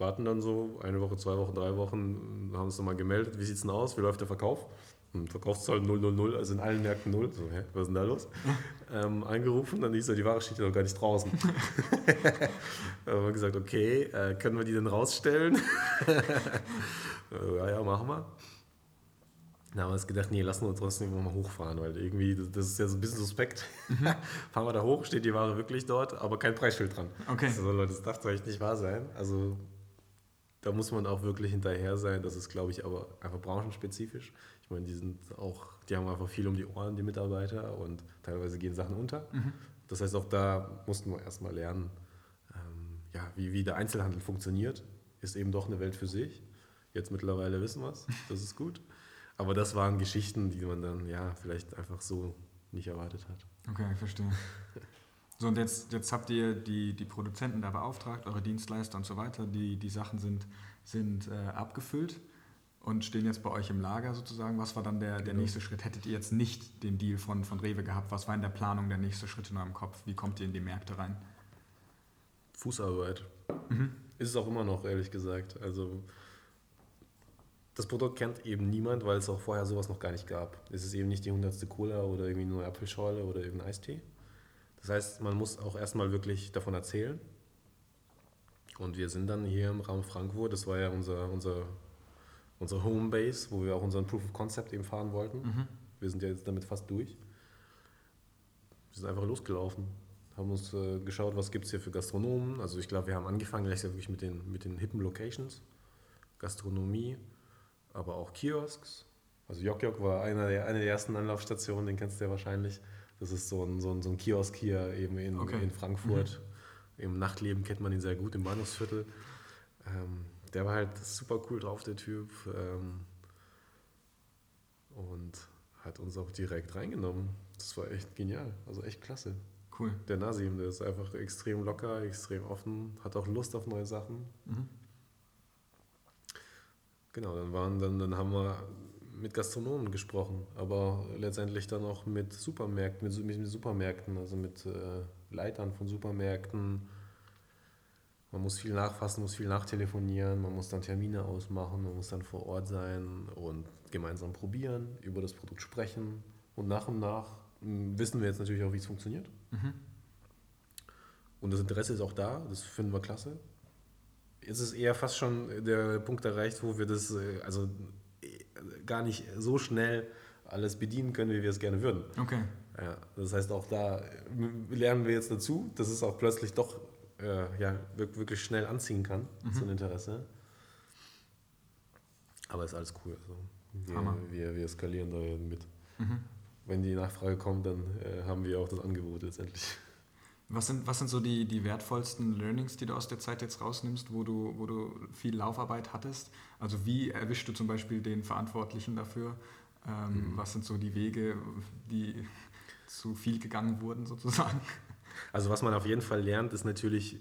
warten dann so eine Woche, zwei Wochen, drei Wochen, haben uns nochmal gemeldet, wie sieht es denn aus, wie läuft der Verkauf? Hm, Verkaufszahl 000, also in allen Märkten 0. So, hä, was ist denn da los? ähm, angerufen, dann hieß er, die Ware steht ja noch gar nicht draußen. da haben wir gesagt, okay, äh, können wir die denn rausstellen? Äh, ja, ja, machen wir. Da haben wir uns gedacht, nee, lassen wir uns trotzdem mal hochfahren, weil irgendwie, das, ist ja so ein bisschen suspekt. Fahren wir da hoch, steht die Ware wirklich dort, aber kein Preisschild dran. Okay. Also Leute, das darf doch echt nicht wahr sein. Also da muss man auch wirklich hinterher sein. Das ist, glaube ich, aber einfach branchenspezifisch. Ich meine, die sind auch, die haben einfach viel um die Ohren, die Mitarbeiter, und teilweise gehen Sachen unter. Das heißt, auch da mussten wir erstmal lernen, ähm, ja, wie, wie der Einzelhandel funktioniert. Ist eben doch eine Welt für sich. Jetzt mittlerweile wissen wir es, das ist gut. Aber das waren Geschichten, die man dann ja vielleicht einfach so nicht erwartet hat. Okay, ich verstehe. So, und jetzt, jetzt habt ihr die, die Produzenten da beauftragt, eure Dienstleister und so weiter. Die, die Sachen sind, sind äh, abgefüllt. und stehen jetzt bei euch im Lager sozusagen. Was war dann der, der Genau. nächste Schritt? Hättet ihr jetzt nicht den Deal von, von Rewe gehabt? Was war in der Planung der nächste Schritt in eurem Kopf? Wie kommt ihr in die Märkte rein? Fußarbeit. Mhm. Ist es auch immer noch, ehrlich gesagt. Also das Produkt kennt eben niemand, weil es auch vorher sowas noch gar nicht gab. Es ist eben nicht die hundertste Cola oder irgendwie eine neue Apfelschorle oder irgendein Eistee. Das heißt, man muss auch erstmal wirklich davon erzählen. Und wir sind dann hier im Raum Frankfurt, das war ja unser, unser, unsere Homebase, wo wir auch unseren Proof of Concept eben fahren wollten. Mhm. Wir sind ja jetzt damit fast durch. Wir sind einfach losgelaufen, haben uns äh, geschaut, was gibt es hier für Gastronomen. Also ich glaube, wir haben angefangen gleich wirklich mit den, mit den hippen Locations, Gastronomie, aber auch Kiosks. Also Jok Jok war einer der, eine der ersten Anlaufstationen, den kennst du ja wahrscheinlich. Das ist so ein, so ein, so ein Kiosk hier eben in, Okay. in Frankfurt. Im Nachtleben kennt man ihn sehr gut, im Bahnhofsviertel. Ähm, der war halt super cool drauf, der Typ. Ähm, und hat uns auch direkt reingenommen. Das war echt genial, also echt klasse. Cool. Der Nasim, der ist einfach extrem locker, extrem offen, hat auch Lust auf neue Sachen. Mhm. Genau, dann waren dann, dann haben wir mit Gastronomen gesprochen, aber letztendlich dann auch mit Supermärkten, mit, mit Supermärkten, also mit äh, Leitern von Supermärkten. Man muss viel nachfassen, muss viel nachtelefonieren, man muss dann Termine ausmachen, man muss dann vor Ort sein und gemeinsam probieren, über das Produkt sprechen und nach und nach mh, wissen wir jetzt natürlich auch, wie es funktioniert. Mhm. Und das Interesse ist auch da, das finden wir klasse. Jetzt ist eher fast schon der Punkt erreicht, wo wir das äh, also gar nicht so schnell alles bedienen können, wie wir es gerne würden. Okay. Ja, das heißt, auch da äh, lernen wir jetzt dazu, dass es auch plötzlich doch äh, ja, wirk- wirklich schnell anziehen kann, so ein Interesse. Aber ist alles cool. Also wir, wir, wir skalieren da mit. Mhm. Wenn die Nachfrage kommt, dann äh, haben wir auch das Angebot letztendlich. Was sind, was sind so die, die wertvollsten Learnings, die du aus der Zeit jetzt rausnimmst, wo du, wo du viel Laufarbeit hattest? Also wie erwischst du zum Beispiel den Verantwortlichen dafür? Ähm, Was sind so die Wege, die zu viel gegangen wurden sozusagen? Also was man auf jeden Fall lernt, ist natürlich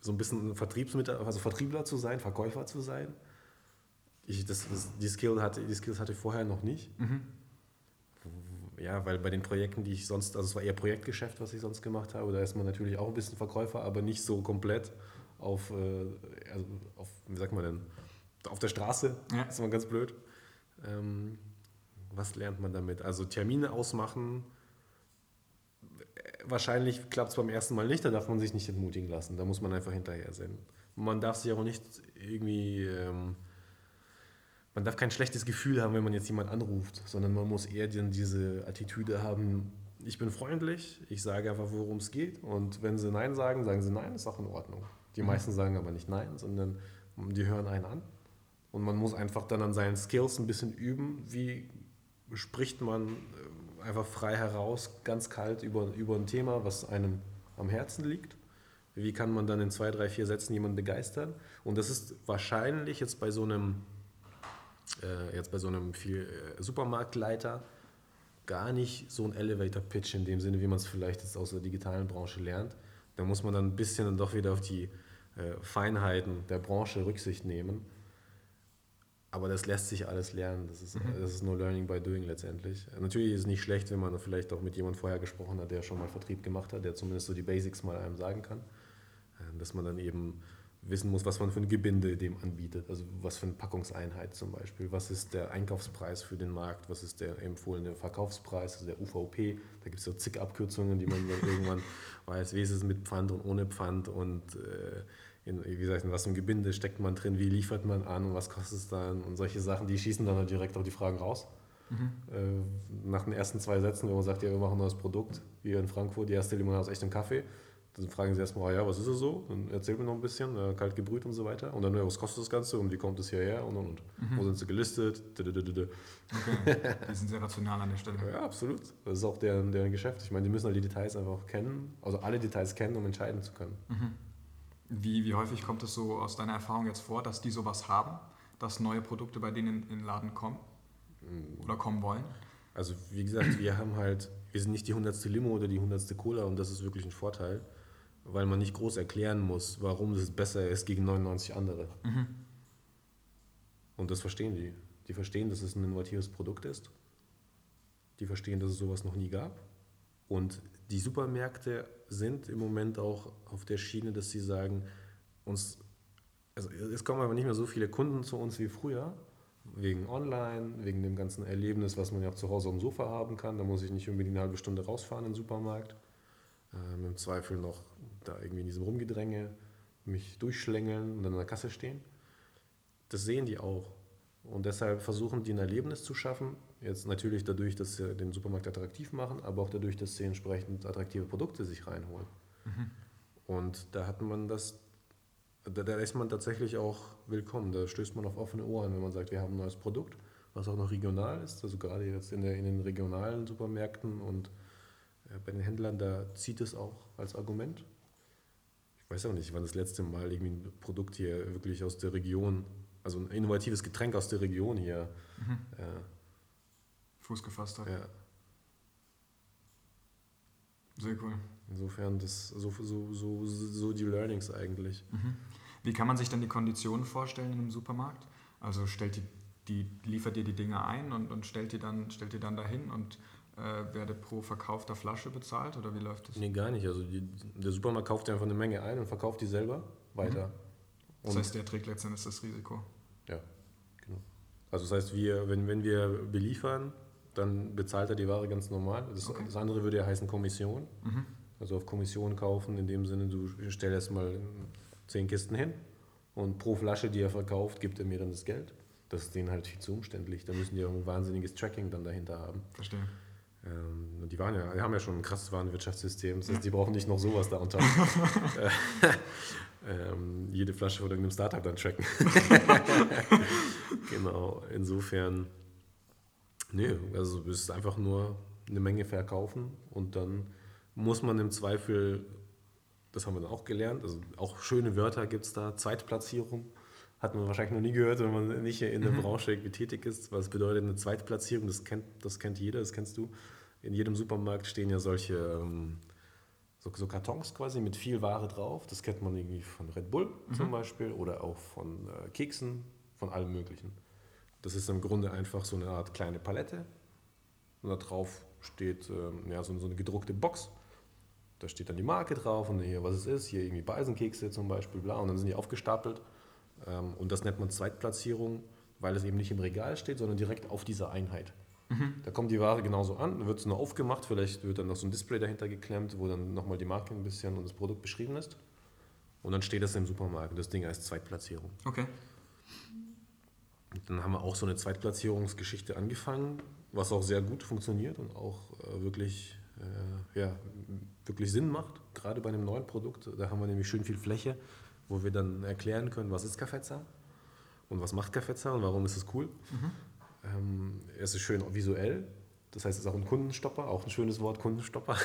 so ein bisschen Vertriebsmitarbeiter, also Vertriebler zu sein, Verkäufer zu sein. Ich, das, das, die, Skill hatte, die Skills hatte ich vorher noch nicht. Mhm. Ja, weil bei den Projekten, die ich sonst, also es war eher Projektgeschäft, was ich sonst gemacht habe, da ist man natürlich auch ein bisschen Verkäufer, aber nicht so komplett auf, äh, also auf wie sagt man denn, auf der Straße, Ja. ist immer ganz blöd. Ähm, was lernt man damit? Also Termine ausmachen, wahrscheinlich klappt es beim ersten Mal nicht, da darf man sich nicht entmutigen lassen. Da muss man einfach hinterher sein. Man darf sich auch nicht irgendwie, ähm, man darf kein schlechtes Gefühl haben, wenn man jetzt jemand anruft, sondern man muss eher dann diese Attitüde haben, ich bin freundlich, ich sage einfach, worum es geht. Und wenn sie Nein sagen, sagen sie Nein, ist auch in Ordnung. Die Mhm. meisten sagen aber nicht Nein, sondern die hören einen an. Und man muss einfach dann an seinen Skills ein bisschen üben, wie spricht man äh, einfach frei heraus, ganz kalt über, über ein Thema, was einem am Herzen liegt. Wie kann man dann in zwei, drei, vier Sätzen jemanden begeistern? Und das ist wahrscheinlich jetzt bei so einem, äh, jetzt bei so einem viel, äh, Supermarktleiter gar nicht so ein Elevator-Pitch in dem Sinne, wie man es vielleicht jetzt aus der digitalen Branche lernt. Da muss man dann ein bisschen dann doch wieder auf die äh, Feinheiten der Branche Rücksicht nehmen. Aber das lässt sich alles lernen. Das ist, das ist nur Learning by Doing letztendlich. Natürlich ist es nicht schlecht, wenn man vielleicht auch mit jemandem vorher gesprochen hat, der schon mal Vertrieb gemacht hat, der zumindest so die Basics mal einem sagen kann. Äh, Dass man dann eben wissen muss, was man für ein Gebinde dem anbietet. Also was für eine Packungseinheit zum Beispiel. Was ist der Einkaufspreis für den Markt? Was ist der empfohlene Verkaufspreis, also der UVP? Da gibt es so zig Abkürzungen, die man dann irgendwann weiß, wie ist es mit Pfand und ohne Pfand und äh, in, wie gesagt, in was ein Gebinde steckt man drin, wie liefert man an und was kostet es dann und solche Sachen, die schießen dann halt direkt auch die Fragen raus. Äh, nach den ersten zwei Sätzen, wenn man sagt, ja, wir machen ein neues Produkt, wie in Frankfurt, die erste Limonade aus echtem Kaffee, dann fragen sie erstmal, ah ja, was ist es so? Dann erzählt mir noch ein bisschen, äh, kalt gebrüht und so weiter. Und dann, ja, was kostet das Ganze und wie kommt es hierher und und und. Wo sind sie gelistet? Okay. Die sind sehr rational an der Stelle. Ja, absolut. Das ist auch deren, deren Geschäft. Ich meine, die müssen halt die Details einfach kennen, also alle Details kennen, um entscheiden zu können. Wie, wie häufig kommt es so aus deiner Erfahrung jetzt vor, dass die sowas haben, dass neue Produkte bei denen in den Laden kommen oder kommen wollen? Also wie gesagt, wir haben halt, wir sind nicht die hundertste Limo oder die hundertste Cola und das ist wirklich ein Vorteil, weil man nicht groß erklären muss, warum es besser ist gegen 99 andere. Und das verstehen die. Die verstehen, dass es ein innovatives Produkt ist. Die verstehen, dass es sowas noch nie gab. Und die Supermärkte sind im Moment auch auf der Schiene, dass sie sagen, uns, also es kommen aber nicht mehr so viele Kunden zu uns wie früher, wegen Online, wegen dem ganzen Erlebnis, was man ja auch zu Hause am Sofa haben kann. Da muss ich nicht unbedingt eine halbe Stunde rausfahren in den Supermarkt. Ähm, Im Zweifel noch da irgendwie in diesem Rumgedränge mich durchschlängeln und dann an der Kasse stehen. Das sehen die auch. Und deshalb versuchen die ein Erlebnis zu schaffen. Jetzt natürlich dadurch, dass sie den Supermarkt attraktiv machen, aber auch dadurch, dass sie entsprechend attraktive Produkte sich reinholen. Mhm. Und da hat man das, da, da, ist man tatsächlich auch willkommen. Da stößt man auf offene Ohren, wenn man sagt, wir haben ein neues Produkt, was auch noch regional ist. Also gerade jetzt in, der, in den regionalen Supermärkten und äh, bei den Händlern, da zieht es auch als Argument. Ich weiß auch nicht, wann das letzte Mal irgendwie ein Produkt hier wirklich aus der Region also ein innovatives Getränk aus der Region hier mhm. äh, Fuß gefasst hat. Ja. Sehr cool. Insofern, das so, so, so, so die Learnings eigentlich. Mhm. Wie kann man sich dann die Konditionen vorstellen in einem Supermarkt? Also stellt die, die liefert ihr die Dinge ein und, und stellt die dann, stellt die dann dahin und äh, werde pro verkaufter Flasche bezahlt oder wie läuft das? Nee, gar nicht. Also die, der Supermarkt kauft einfach eine Menge ein und verkauft die selber weiter. Mhm. Das heißt, der trägt letztendlich das Risiko. Ja, genau. Also das heißt, wir, wenn, wenn wir beliefern, dann bezahlt er die Ware ganz normal. Das, okay. das andere würde ja heißen Kommission. Mhm. Also auf Kommission kaufen, in dem Sinne, du stellst erstmal zehn Kisten hin und pro Flasche, die er verkauft, gibt er mir dann das Geld. Das ist denen halt viel zu umständlich. Da müssen die auch ein wahnsinniges Tracking dann dahinter haben. Verstehe. Ähm, die, waren ja, die haben ja schon ein krasses Warenwirtschaftssystem. Das heißt, die brauchen nicht noch sowas da unter. ähm, jede Flasche von irgendeinem Startup dann tracken. genau, insofern, nee, also es ist einfach nur eine Menge verkaufen und dann muss man im Zweifel, das haben wir dann auch gelernt, also auch schöne Wörter gibt es da, Zweitplatzierung. Hat man wahrscheinlich noch nie gehört, wenn man nicht in der mhm. Branche tätig ist. Was bedeutet eine Zweitplatzierung? Das kennt, das kennt jeder, das kennst du. In jedem Supermarkt stehen ja solche ähm, so, so, Kartons quasi mit viel Ware drauf. Das kennt man irgendwie von Red Bull mhm. zum Beispiel oder auch von äh, Keksen, von allem Möglichen. Das ist im Grunde einfach so eine Art kleine Palette. Und da drauf steht ähm, ja, so, so, eine gedruckte Box. Da steht dann die Marke drauf und hier, was es ist. Hier irgendwie Beisenkekse zum Beispiel, bla. Und dann sind die aufgestapelt. Ähm, und das nennt man Zweitplatzierung, weil es eben nicht im Regal steht, sondern direkt auf dieser Einheit. Mhm. Da kommt die Ware genauso an, dann wird es nur aufgemacht, vielleicht wird dann noch so ein Display dahinter geklemmt, wo dann nochmal die Marke ein bisschen und das Produkt beschrieben ist. Und dann steht das im Supermarkt. Das Ding heißt Zweitplatzierung. Okay. Und dann haben wir auch so eine Zweitplatzierungsgeschichte angefangen, was auch sehr gut funktioniert und auch äh, wirklich, äh, ja, wirklich Sinn macht, gerade bei einem neuen Produkt. Da haben wir nämlich schön viel Fläche, wo wir dann erklären können, was ist Kaffeezahn und was macht Kaffeezahn und warum ist es cool. Mhm. Ähm, es ist schön visuell. Das heißt, es ist auch ein Kundenstopper, auch ein schönes Wort, Kundenstopper.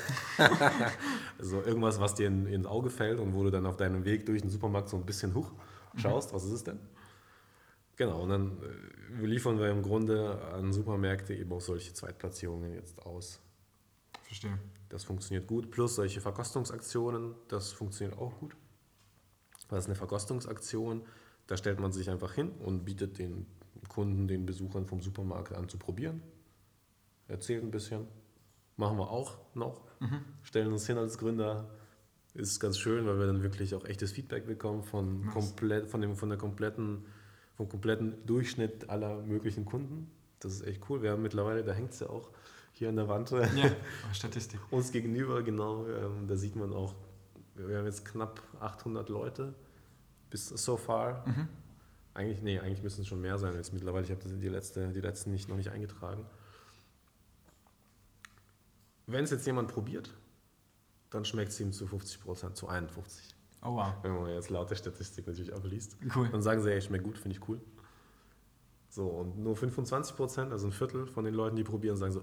also irgendwas, was dir in, ins Auge fällt und wo du dann auf deinem Weg durch den Supermarkt so ein bisschen hoch schaust, mhm. was ist es denn? Genau, und dann äh, liefern wir im Grunde an Supermärkte eben auch solche Zweitplatzierungen jetzt aus. Verstehe. Das funktioniert gut. Plus solche Verkostungsaktionen, das funktioniert auch gut. Das ist eine Verkostungsaktion, da stellt man sich einfach hin und bietet den Kunden, den Besuchern vom Supermarkt an zu probieren. Erzählt ein bisschen. Machen wir auch noch. Mhm. Stellen uns hin als Gründer. Ist ganz schön, weil wir dann wirklich auch echtes Feedback bekommen von, komplett, von, dem, von der kompletten, vom kompletten Durchschnitt aller möglichen Kunden. Das ist echt cool. Wir haben mittlerweile, da hängt es ja auch hier an der Wand. Ja, Statistik. uns gegenüber, genau. Ähm, da sieht man auch, wir haben jetzt knapp 800 Leute bis so far. Mhm. Eigentlich, nee, eigentlich müssen es schon mehr sein jetzt mittlerweile. Ich habe die, letzte, die letzten nicht, noch nicht eingetragen. Wenn es jetzt jemand probiert, dann schmeckt es ihm zu 50 Prozent, zu 51. Oh wow. Wenn man jetzt laute Statistik natürlich abliest. Cool. Dann sagen sie, ey, schmeckt gut, finde ich cool. So, und nur 25 Prozent, also ein Viertel von den Leuten, die probieren, sagen so,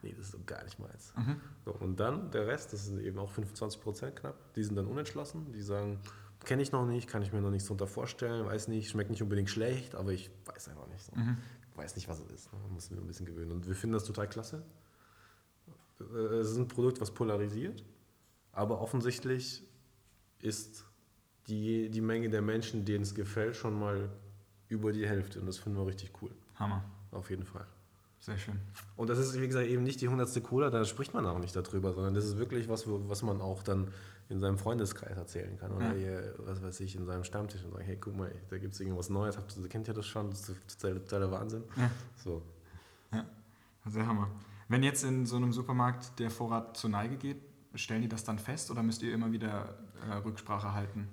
nee, das ist so gar nicht meins. Mhm. So, und dann der Rest, das sind eben auch 25 Prozent knapp, die sind dann unentschlossen, die sagen, kenne ich noch nicht, kann ich mir noch nichts darunter vorstellen, weiß nicht, schmeckt nicht unbedingt schlecht, aber ich weiß einfach nicht. So. Mhm. Weiß nicht, was es ist. Man muss mir ein bisschen gewöhnen. Und wir finden das total klasse. Äh, es ist ein Produkt, was polarisiert, aber offensichtlich ist die, die Menge der Menschen, denen es gefällt, schon mal über die Hälfte. Und das finden wir richtig cool. Hammer. auf jeden Fall. Sehr schön. Und das ist, wie gesagt, eben nicht die hundertste Cola, da spricht man auch nicht darüber, sondern das ist wirklich was, was man auch dann in seinem Freundeskreis erzählen kann. Oder Ja. hier, was weiß ich, in seinem Stammtisch und sagen, hey, guck mal, da gibt es irgendwas Neues, habt ihr, kennt ihr das schon? Das ist total- totaler Wahnsinn. Ja. So. Sehr Hammer. Wenn jetzt in so einem Supermarkt der Vorrat zur Neige geht, stellen die das dann fest oder müsst ihr immer wieder äh, Rücksprache halten?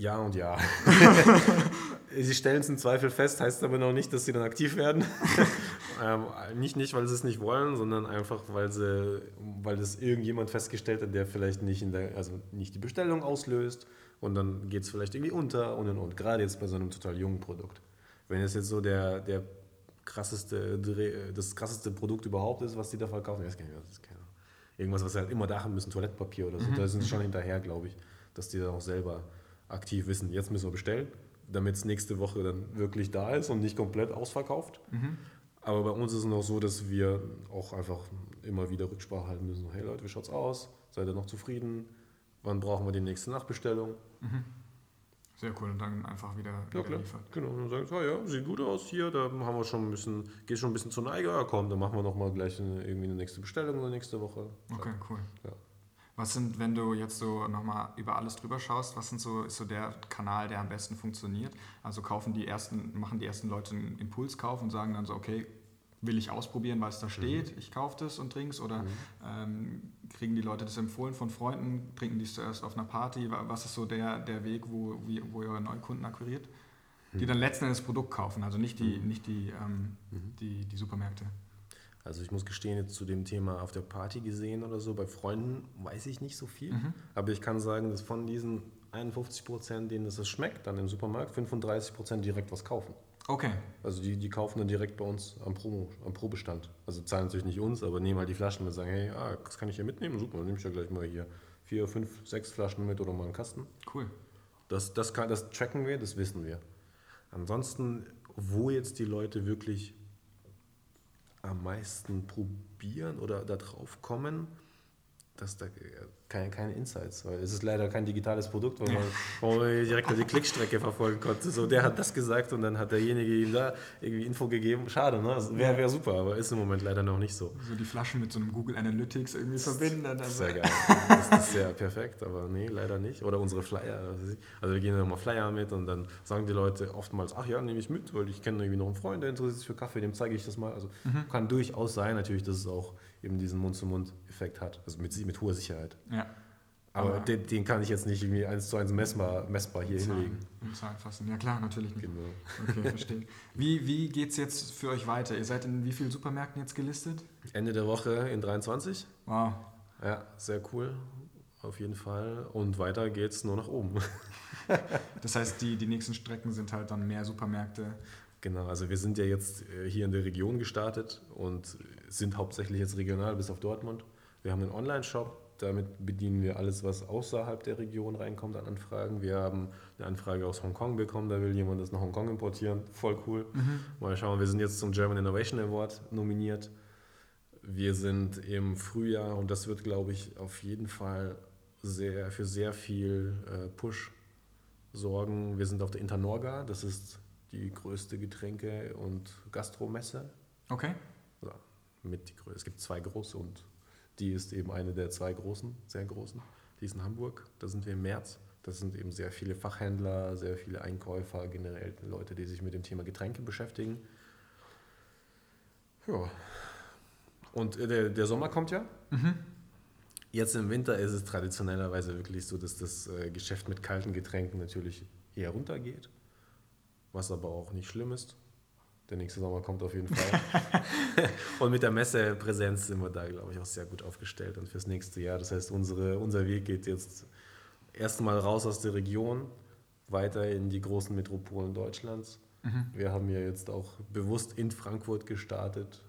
Ja und ja. sie stellen es im Zweifel fest, heißt aber noch nicht, dass sie dann aktiv werden. ähm, nicht, nicht, weil sie es nicht wollen, sondern einfach, weil sie, weil das irgendjemand festgestellt hat, der vielleicht nicht in der, also nicht die Bestellung auslöst und dann geht es vielleicht irgendwie unter und und und. Gerade jetzt bei so einem total jungen Produkt. Wenn es jetzt so der, der krasseste, Dreh- das krasseste Produkt überhaupt ist, was die da verkaufen, ich weiß gar nicht, das ist. Keine. Irgendwas, was sie halt immer da haben müssen, Toilettenpapier oder so. Da sind sie schon hinterher, glaube ich, dass die dann auch selber aktiv wissen, jetzt müssen wir bestellen, damit es nächste Woche dann wirklich da ist und nicht komplett ausverkauft. Aber bei uns ist es noch so, dass wir auch einfach immer wieder Rücksprache halten müssen. Hey Leute, wie schaut's aus? Seid ihr noch zufrieden? Wann brauchen wir die nächste Nachbestellung? Sehr cool und dann einfach wieder, Ja, wieder klar. liefert. Genau. Und dann sagen ah, ja, sieht gut aus hier, da haben wir schon ein bisschen, geht schon ein bisschen zur Neige. Ja, komm, dann machen wir nochmal gleich eine, irgendwie eine nächste Bestellung oder nächste Woche. Okay, cool. Ja. Was sind, wenn du jetzt so nochmal über alles drüber schaust, was sind so, ist so der Kanal, der am besten funktioniert? Also kaufen die ersten, machen die ersten Leute einen Impulskauf und sagen dann so, okay, will ich ausprobieren, was da steht, ich kaufe das und trinke es? Oder ähm, kriegen die Leute das empfohlen von Freunden, trinken die es zuerst auf einer Party? Wa- Was ist so der, der Weg, wo, wie, wo ihr Neukunden akquiriert? Die dann letzten Endes das Produkt kaufen, also nicht die, nicht die, ähm, die, die Supermärkte. Also ich muss gestehen, jetzt zu dem Thema auf der Party gesehen oder so, bei Freunden weiß ich nicht so viel. Aber ich kann sagen, dass von diesen 51 Prozent, denen das schmeckt, dann im Supermarkt 35 Prozent direkt was kaufen. Okay, Also die, die kaufen dann direkt bei uns am, Promo, am Probestand. Also zahlen natürlich nicht uns, aber nehmen halt die Flaschen und sagen, hey, ah, das kann ich hier mitnehmen, super, dann nehme ich ja gleich mal hier vier, fünf, sechs Flaschen mit oder mal einen Kasten. cool. Das, das, kann, das tracken wir, das wissen wir. Ansonsten, wo jetzt die Leute wirklich am meisten probieren oder da drauf kommen, dass da keine, keine Insights, weil es ist leider kein digitales Produkt, weil man, wo man direkt die Klickstrecke verfolgen konnte. So, der hat das gesagt und dann hat derjenige ihm da irgendwie Info gegeben. Schade, ne? Also Wäre wär super, aber ist im Moment leider noch nicht so. So die Flaschen mit so einem Google Analytics irgendwie verbinden. dann- Das ist ja geil. Das ist ja perfekt, aber nee, leider nicht. Oder unsere Flyer. Also wir gehen dann mal Flyer mit und dann sagen die Leute oftmals, ach ja, nehme ich mit, weil ich kenne irgendwie noch einen Freund, der interessiert sich für Kaffee, dem zeige ich das mal. Also kann durchaus sein natürlich, dass es auch eben diesen Mund-zu-Mund-Effekt hat. Also mit, mit hoher Sicherheit. Ja. Aber Aber- den, den kann ich jetzt nicht irgendwie eins zu eins messbar, messbar hier hinlegen. Zahlen, Zahlen fassen. Ja klar, natürlich nicht. Genau. Okay, verstehe. Wie, wie geht es jetzt für euch weiter? Ihr seid in wie vielen Supermärkten jetzt gelistet? Ende der Woche in 23. Wow. Ja, sehr cool. Auf jeden Fall. Und weiter geht's nur nach oben. Das heißt, die, die nächsten Strecken sind halt dann mehr Supermärkte. Genau, also wir sind ja jetzt äh, hier in der Region gestartet und sind hauptsächlich jetzt regional bis auf Dortmund. Wir haben einen Online-Shop, damit bedienen wir alles, was außerhalb der Region reinkommt an Anfragen. Wir haben eine Anfrage aus Hongkong bekommen, da will jemand das nach Hongkong importieren. Voll cool. Mal schauen, wir sind jetzt zum German Innovation Award nominiert. Wir sind im Frühjahr und das wird, glaube ich, auf jeden Fall sehr, für sehr viel äh, Push sorgen. Wir sind auf der Internorga, das ist die größte Getränke- und Gastromesse. Okay. Ja, mit die größte. Es gibt zwei große und die ist eben eine der zwei großen, sehr großen. Die ist in Hamburg, da sind wir im März. Das sind eben sehr viele Fachhändler, sehr viele Einkäufer, generell Leute, die sich mit dem Thema Getränke beschäftigen. Ja. Und äh, der, der Sommer kommt ja. Jetzt im Winter ist es traditionellerweise wirklich so, dass das äh, Geschäft mit kalten Getränken natürlich eher runtergeht, was aber auch nicht schlimm ist. Der nächste Sommer kommt auf jeden Fall. und mit der Messepräsenz sind wir da, glaube ich, auch sehr gut aufgestellt und fürs nächste Jahr. Das heißt, unsere, unser Weg geht jetzt erstmal raus aus der Region, weiter in die großen Metropolen Deutschlands. Wir haben ja jetzt auch bewusst in Frankfurt gestartet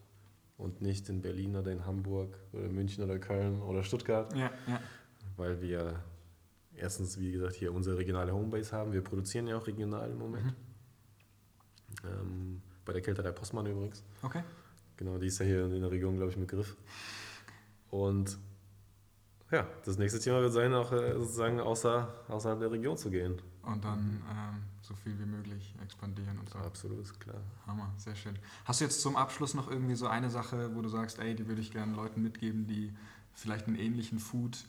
und nicht in Berlin oder in Hamburg oder München oder Köln oder Stuttgart Ja, ja. weil wir erstens, wie gesagt, hier unsere regionale Homebase haben. Wir produzieren ja auch regional im Moment. Ähm, bei der Kälterei Postmann übrigens. Okay. Genau, die ist ja hier in der Region, glaube ich, mit Griff. Und Ja, das nächste Thema wird sein, auch äh, sozusagen außer, außerhalb der Region zu gehen. Und dann ähm, so viel wie möglich expandieren und so. Absolut, klar. Hammer, sehr schön. Hast du jetzt zum Abschluss noch irgendwie so eine Sache, wo du sagst, ey, die würde ich gerne Leuten mitgeben, die vielleicht einen ähnlichen Food-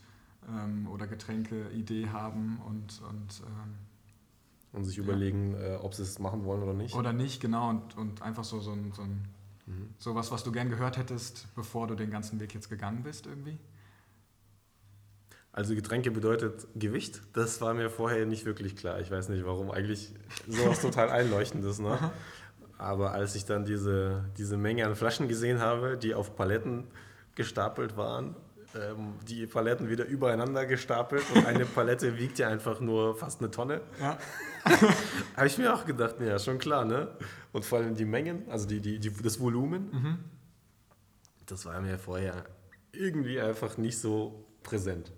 ähm, oder Getränke-Idee haben und, und ähm, Und sich Ja. überlegen, äh, ob sie es machen wollen oder nicht. oder nicht, genau, und, und einfach so, so, ein, so, ein, Mhm. sowas, was du gern gehört hättest, bevor du den ganzen Weg jetzt gegangen bist irgendwie? Also Getränke bedeutet Gewicht. Das war mir vorher nicht wirklich klar. Ich weiß nicht, warum eigentlich sowas total einleuchtendes. Ne? Aber als ich dann diese, diese Menge an Flaschen gesehen habe, die auf Paletten gestapelt waren, ähm, die Paletten wieder übereinander gestapelt und eine Palette wiegt ja einfach nur fast eine Tonne, Ja. habe ich mir auch gedacht, ja, schon klar, ne? Und vor allem die Mengen, also die, die, die, das Volumen, Mhm. das war mir vorher irgendwie einfach nicht so präsent.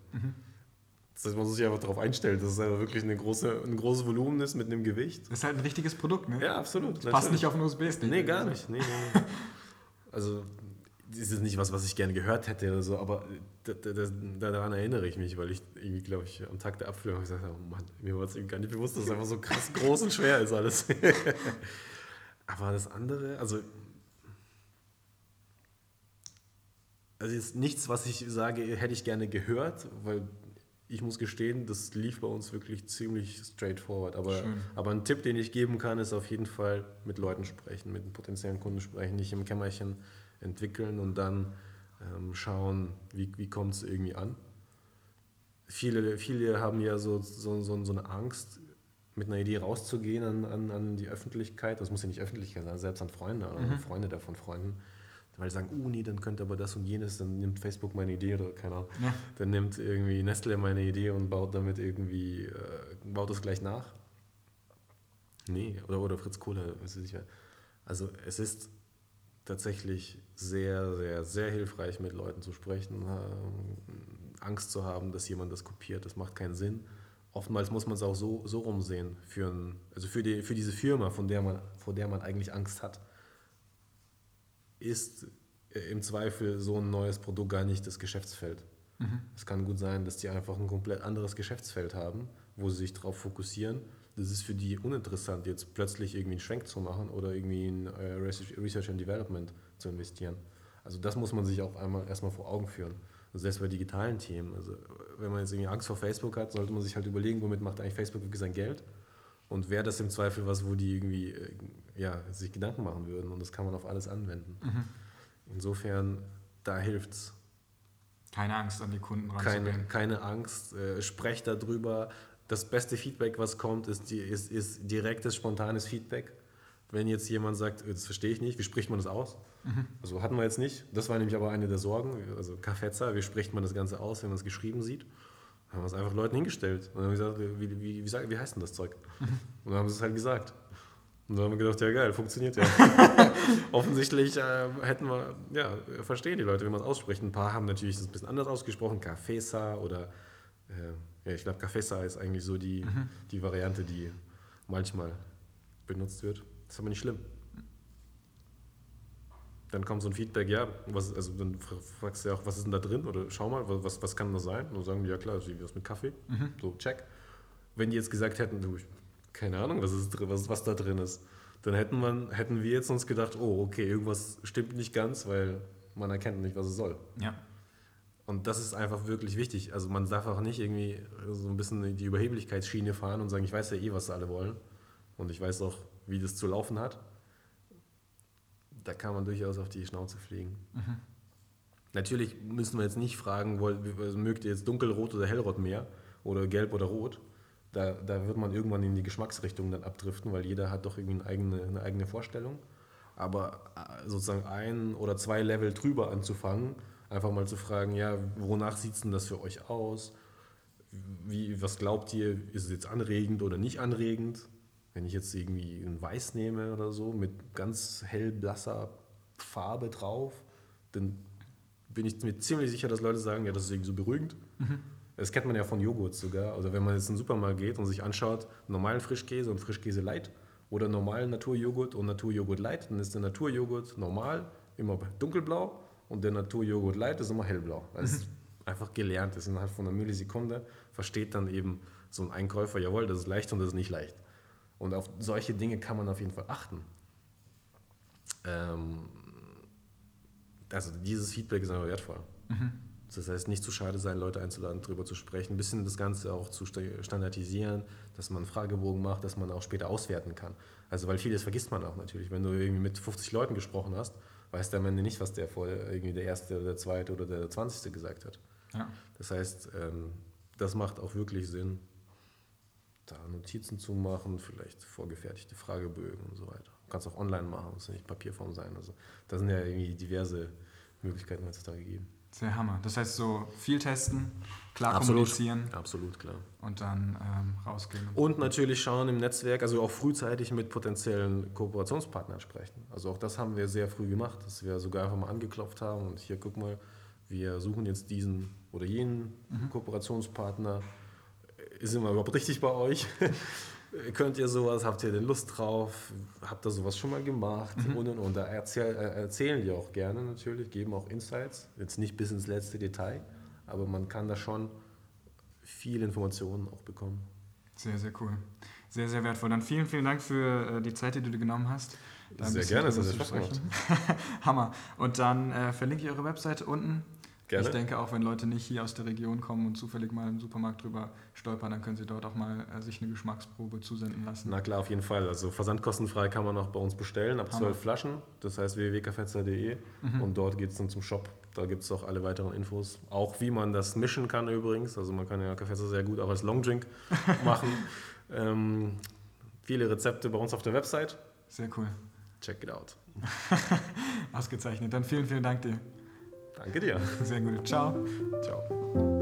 Das heißt, man muss sich einfach darauf einstellen, dass es einfach wirklich eine große, ein großes Volumen ist mit einem Gewicht. Das ist halt ein richtiges Produkt, ne? Ja, absolut. Das passt nicht auf einen USB-Stick. Nee, gar nicht. Nee, nee, nee. Also, ist nicht was, was ich gerne gehört hätte oder so, aber da- da- da- daran erinnere ich mich, weil ich irgendwie, glaube ich, am Tag der gesagt habe, oh Mann, mir war es irgendwie gar nicht bewusst, dass es einfach so krass groß und schwer ist alles. aber das andere, also, also ist nichts, was ich sage, hätte ich gerne gehört, weil ich muss gestehen, das lief bei uns wirklich ziemlich straightforward. Aber, Schön. aber ein Tipp, den ich geben kann, ist auf jeden Fall mit Leuten sprechen, mit potenziellen Kunden sprechen, nicht im Kämmerchen entwickeln und dann ähm, schauen, wie, wie kommt es irgendwie an. Viele, viele haben ja so, so, so, so eine Angst, mit einer Idee rauszugehen an, an, an die Öffentlichkeit. Das muss ja nicht Öffentlichkeit sein, selbst an Freunde oder Freunde davon Freunden. Weil sie sagen, oh nee, dann könnte aber das und jenes, dann nimmt Facebook meine Idee oder keine Ahnung. Ja. Dann nimmt irgendwie Nestle meine Idee und baut damit irgendwie, äh, baut es gleich nach. Nee, oder, oder Fritz Kohler, nicht mehr. Also es ist tatsächlich sehr, sehr, sehr hilfreich, mit Leuten zu sprechen. Ähm, Angst zu haben, dass jemand das kopiert, das macht keinen Sinn. Oftmals muss man es auch so, so rumsehen, für, ein, also für, die, für diese Firma, von der man, vor der man eigentlich Angst hat, ist äh, im Zweifel so ein neues Produkt gar nicht das Geschäftsfeld. Es kann gut sein, dass die einfach ein komplett anderes Geschäftsfeld haben, wo sie sich darauf fokussieren. Das ist für die uninteressant, jetzt plötzlich irgendwie einen Schwenk zu machen oder irgendwie in äh, Research and Development zu investieren. Also das muss man sich auch einmal erstmal vor Augen führen. Also selbst bei digitalen Themen. Also wenn man jetzt irgendwie Angst vor Facebook hat, sollte man sich halt überlegen, womit macht eigentlich Facebook wirklich sein Geld und wäre das im Zweifel was, wo die irgendwie äh, ja, sich Gedanken machen würden und das kann man auf alles anwenden. Insofern, da hilft es. Keine Angst, an die Kunden Keine, ranzugehen. keine Angst, äh, sprecht darüber. Das beste Feedback, was kommt, ist, die, ist, ist direktes, spontanes Feedback. Wenn jetzt jemand sagt, äh, das verstehe ich nicht, wie spricht man das aus? Also hatten wir jetzt nicht. Das war nämlich aber eine der Sorgen. Also Kaffezza, wie spricht man das Ganze aus, wenn man es geschrieben sieht? Haben wir es einfach Leuten hingestellt. Und dann haben wir gesagt, wie, wie, wie, sag- wie heißt denn das Zeug? Und dann haben sie es halt gesagt. Und dann haben wir gedacht, ja geil, funktioniert ja. Offensichtlich äh, hätten wir, ja, verstehen die Leute, wie man es ausspricht. Ein paar haben natürlich das ein bisschen anders ausgesprochen, Cafesa oder, äh, ja, ich glaube, Cafesa ist eigentlich so die, die Variante, die manchmal benutzt wird. Das ist aber nicht schlimm. Dann kommt so ein Feedback, ja, was, also dann fra- fragst du ja auch, was ist denn da drin? Oder schau mal, was, was kann das sein? Und dann sagen die, ja klar, wie was mit Kaffee. So, check. Wenn die jetzt gesagt hätten, du, keine Ahnung, was, ist, was, was da drin ist, dann hätten, man, hätten wir jetzt uns gedacht, oh, okay, irgendwas stimmt nicht ganz, weil man erkennt nicht, was es soll. Ja. Und das ist einfach wirklich wichtig. Also man darf auch nicht irgendwie so ein bisschen in die Überheblichkeitsschiene fahren und sagen, ich weiß ja eh, was alle wollen. Und ich weiß auch, wie das zu laufen hat. Da kann man durchaus auf die Schnauze fliegen. Natürlich müssen wir jetzt nicht fragen, wollt, also mögt ihr jetzt dunkelrot oder hellrot mehr oder gelb oder rot. Da, da wird man irgendwann in die Geschmacksrichtung dann abdriften, weil jeder hat doch irgendwie eine eigene, eine eigene Vorstellung. Aber äh, sozusagen ein oder zwei Level drüber anzufangen, einfach mal zu fragen, ja, wonach sieht es denn das für euch aus? Wie, was glaubt ihr, ist es jetzt anregend oder nicht anregend? Wenn ich jetzt irgendwie ein Weiß nehme oder so mit ganz hellblasser Farbe drauf, dann bin ich mir ziemlich sicher, dass Leute sagen, ja, das ist irgendwie so beruhigend. Das kennt man ja von Joghurt sogar. Also wenn man jetzt in den Supermarkt geht und sich anschaut, normalen Frischkäse und Frischkäse Light oder normalen Naturjoghurt und Naturjoghurt Light, dann ist der Naturjoghurt normal immer dunkelblau und der Naturjoghurt Light ist immer hellblau. Das ist einfach gelernt ist. Innerhalb von einer Millisekunde versteht dann eben so ein Einkäufer, jawohl, das ist leicht und das ist nicht leicht. Und auf solche Dinge kann man auf jeden Fall achten. Ähm, also dieses Feedback ist einfach wertvoll. Mhm. Das heißt, nicht zu schade sein, Leute einzuladen, darüber zu sprechen, ein bisschen das Ganze auch zu standardisieren, dass man einen Fragebogen macht, dass man auch später auswerten kann. Also, weil vieles vergisst man auch natürlich. Wenn du irgendwie mit 50 Leuten gesprochen hast, weißt du am Ende nicht, was der vor irgendwie der erste oder der zweite oder der zwanzigste gesagt hat. Ja. Das heißt, ähm, das macht auch wirklich Sinn, da Notizen zu machen, vielleicht vorgefertigte Fragebögen und so weiter. Du kannst auch online machen, muss nicht Papierform sein. Also, da sind ja irgendwie diverse Möglichkeiten heutzutage gegeben. Sehr Hammer. Das heißt, so viel testen, klar absolut, kommunizieren. Absolut, klar. Und dann ähm, rausgehen. Und natürlich schauen im Netzwerk, also auch frühzeitig mit potenziellen Kooperationspartnern sprechen. Also auch das haben wir sehr früh gemacht, dass wir sogar einfach mal angeklopft haben und hier, guck mal, wir suchen jetzt diesen oder jenen mhm. Kooperationspartner. Ist immer überhaupt richtig bei euch? Könnt ihr sowas? Habt ihr denn Lust drauf? Habt ihr sowas schon mal gemacht? Mhm. Und und und. Da erzähl, äh, erzählen die auch gerne natürlich, geben auch Insights. Jetzt nicht bis ins letzte Detail, aber man kann da schon viel Informationen auch bekommen. Sehr, sehr cool. Sehr, sehr wertvoll. Dann vielen, vielen Dank für äh, die Zeit, die du dir genommen hast. Sehr gerne, das ist Spaß Hammer. Und dann äh, verlinke ich eure Webseite unten Gerne. Ich denke auch, wenn Leute nicht hier aus der Region kommen und zufällig mal im Supermarkt drüber stolpern, dann können sie dort auch mal äh, sich eine Geschmacksprobe zusenden lassen. Na klar, auf jeden Fall. Also versandkostenfrei kann man auch bei uns bestellen, ab zwölf Flaschen. Das heißt www.kaffezer.de mhm. und dort geht es dann zum Shop. Da gibt es auch alle weiteren Infos. Auch wie man das mischen kann übrigens. Also man kann ja Kaffezer sehr gut auch als Longdrink machen. ähm, viele Rezepte bei uns auf der Website. Sehr cool. Check it out. Ausgezeichnet. Dann vielen, vielen Dank dir. Danke dir. Sehr gut. Ciao. Ciao.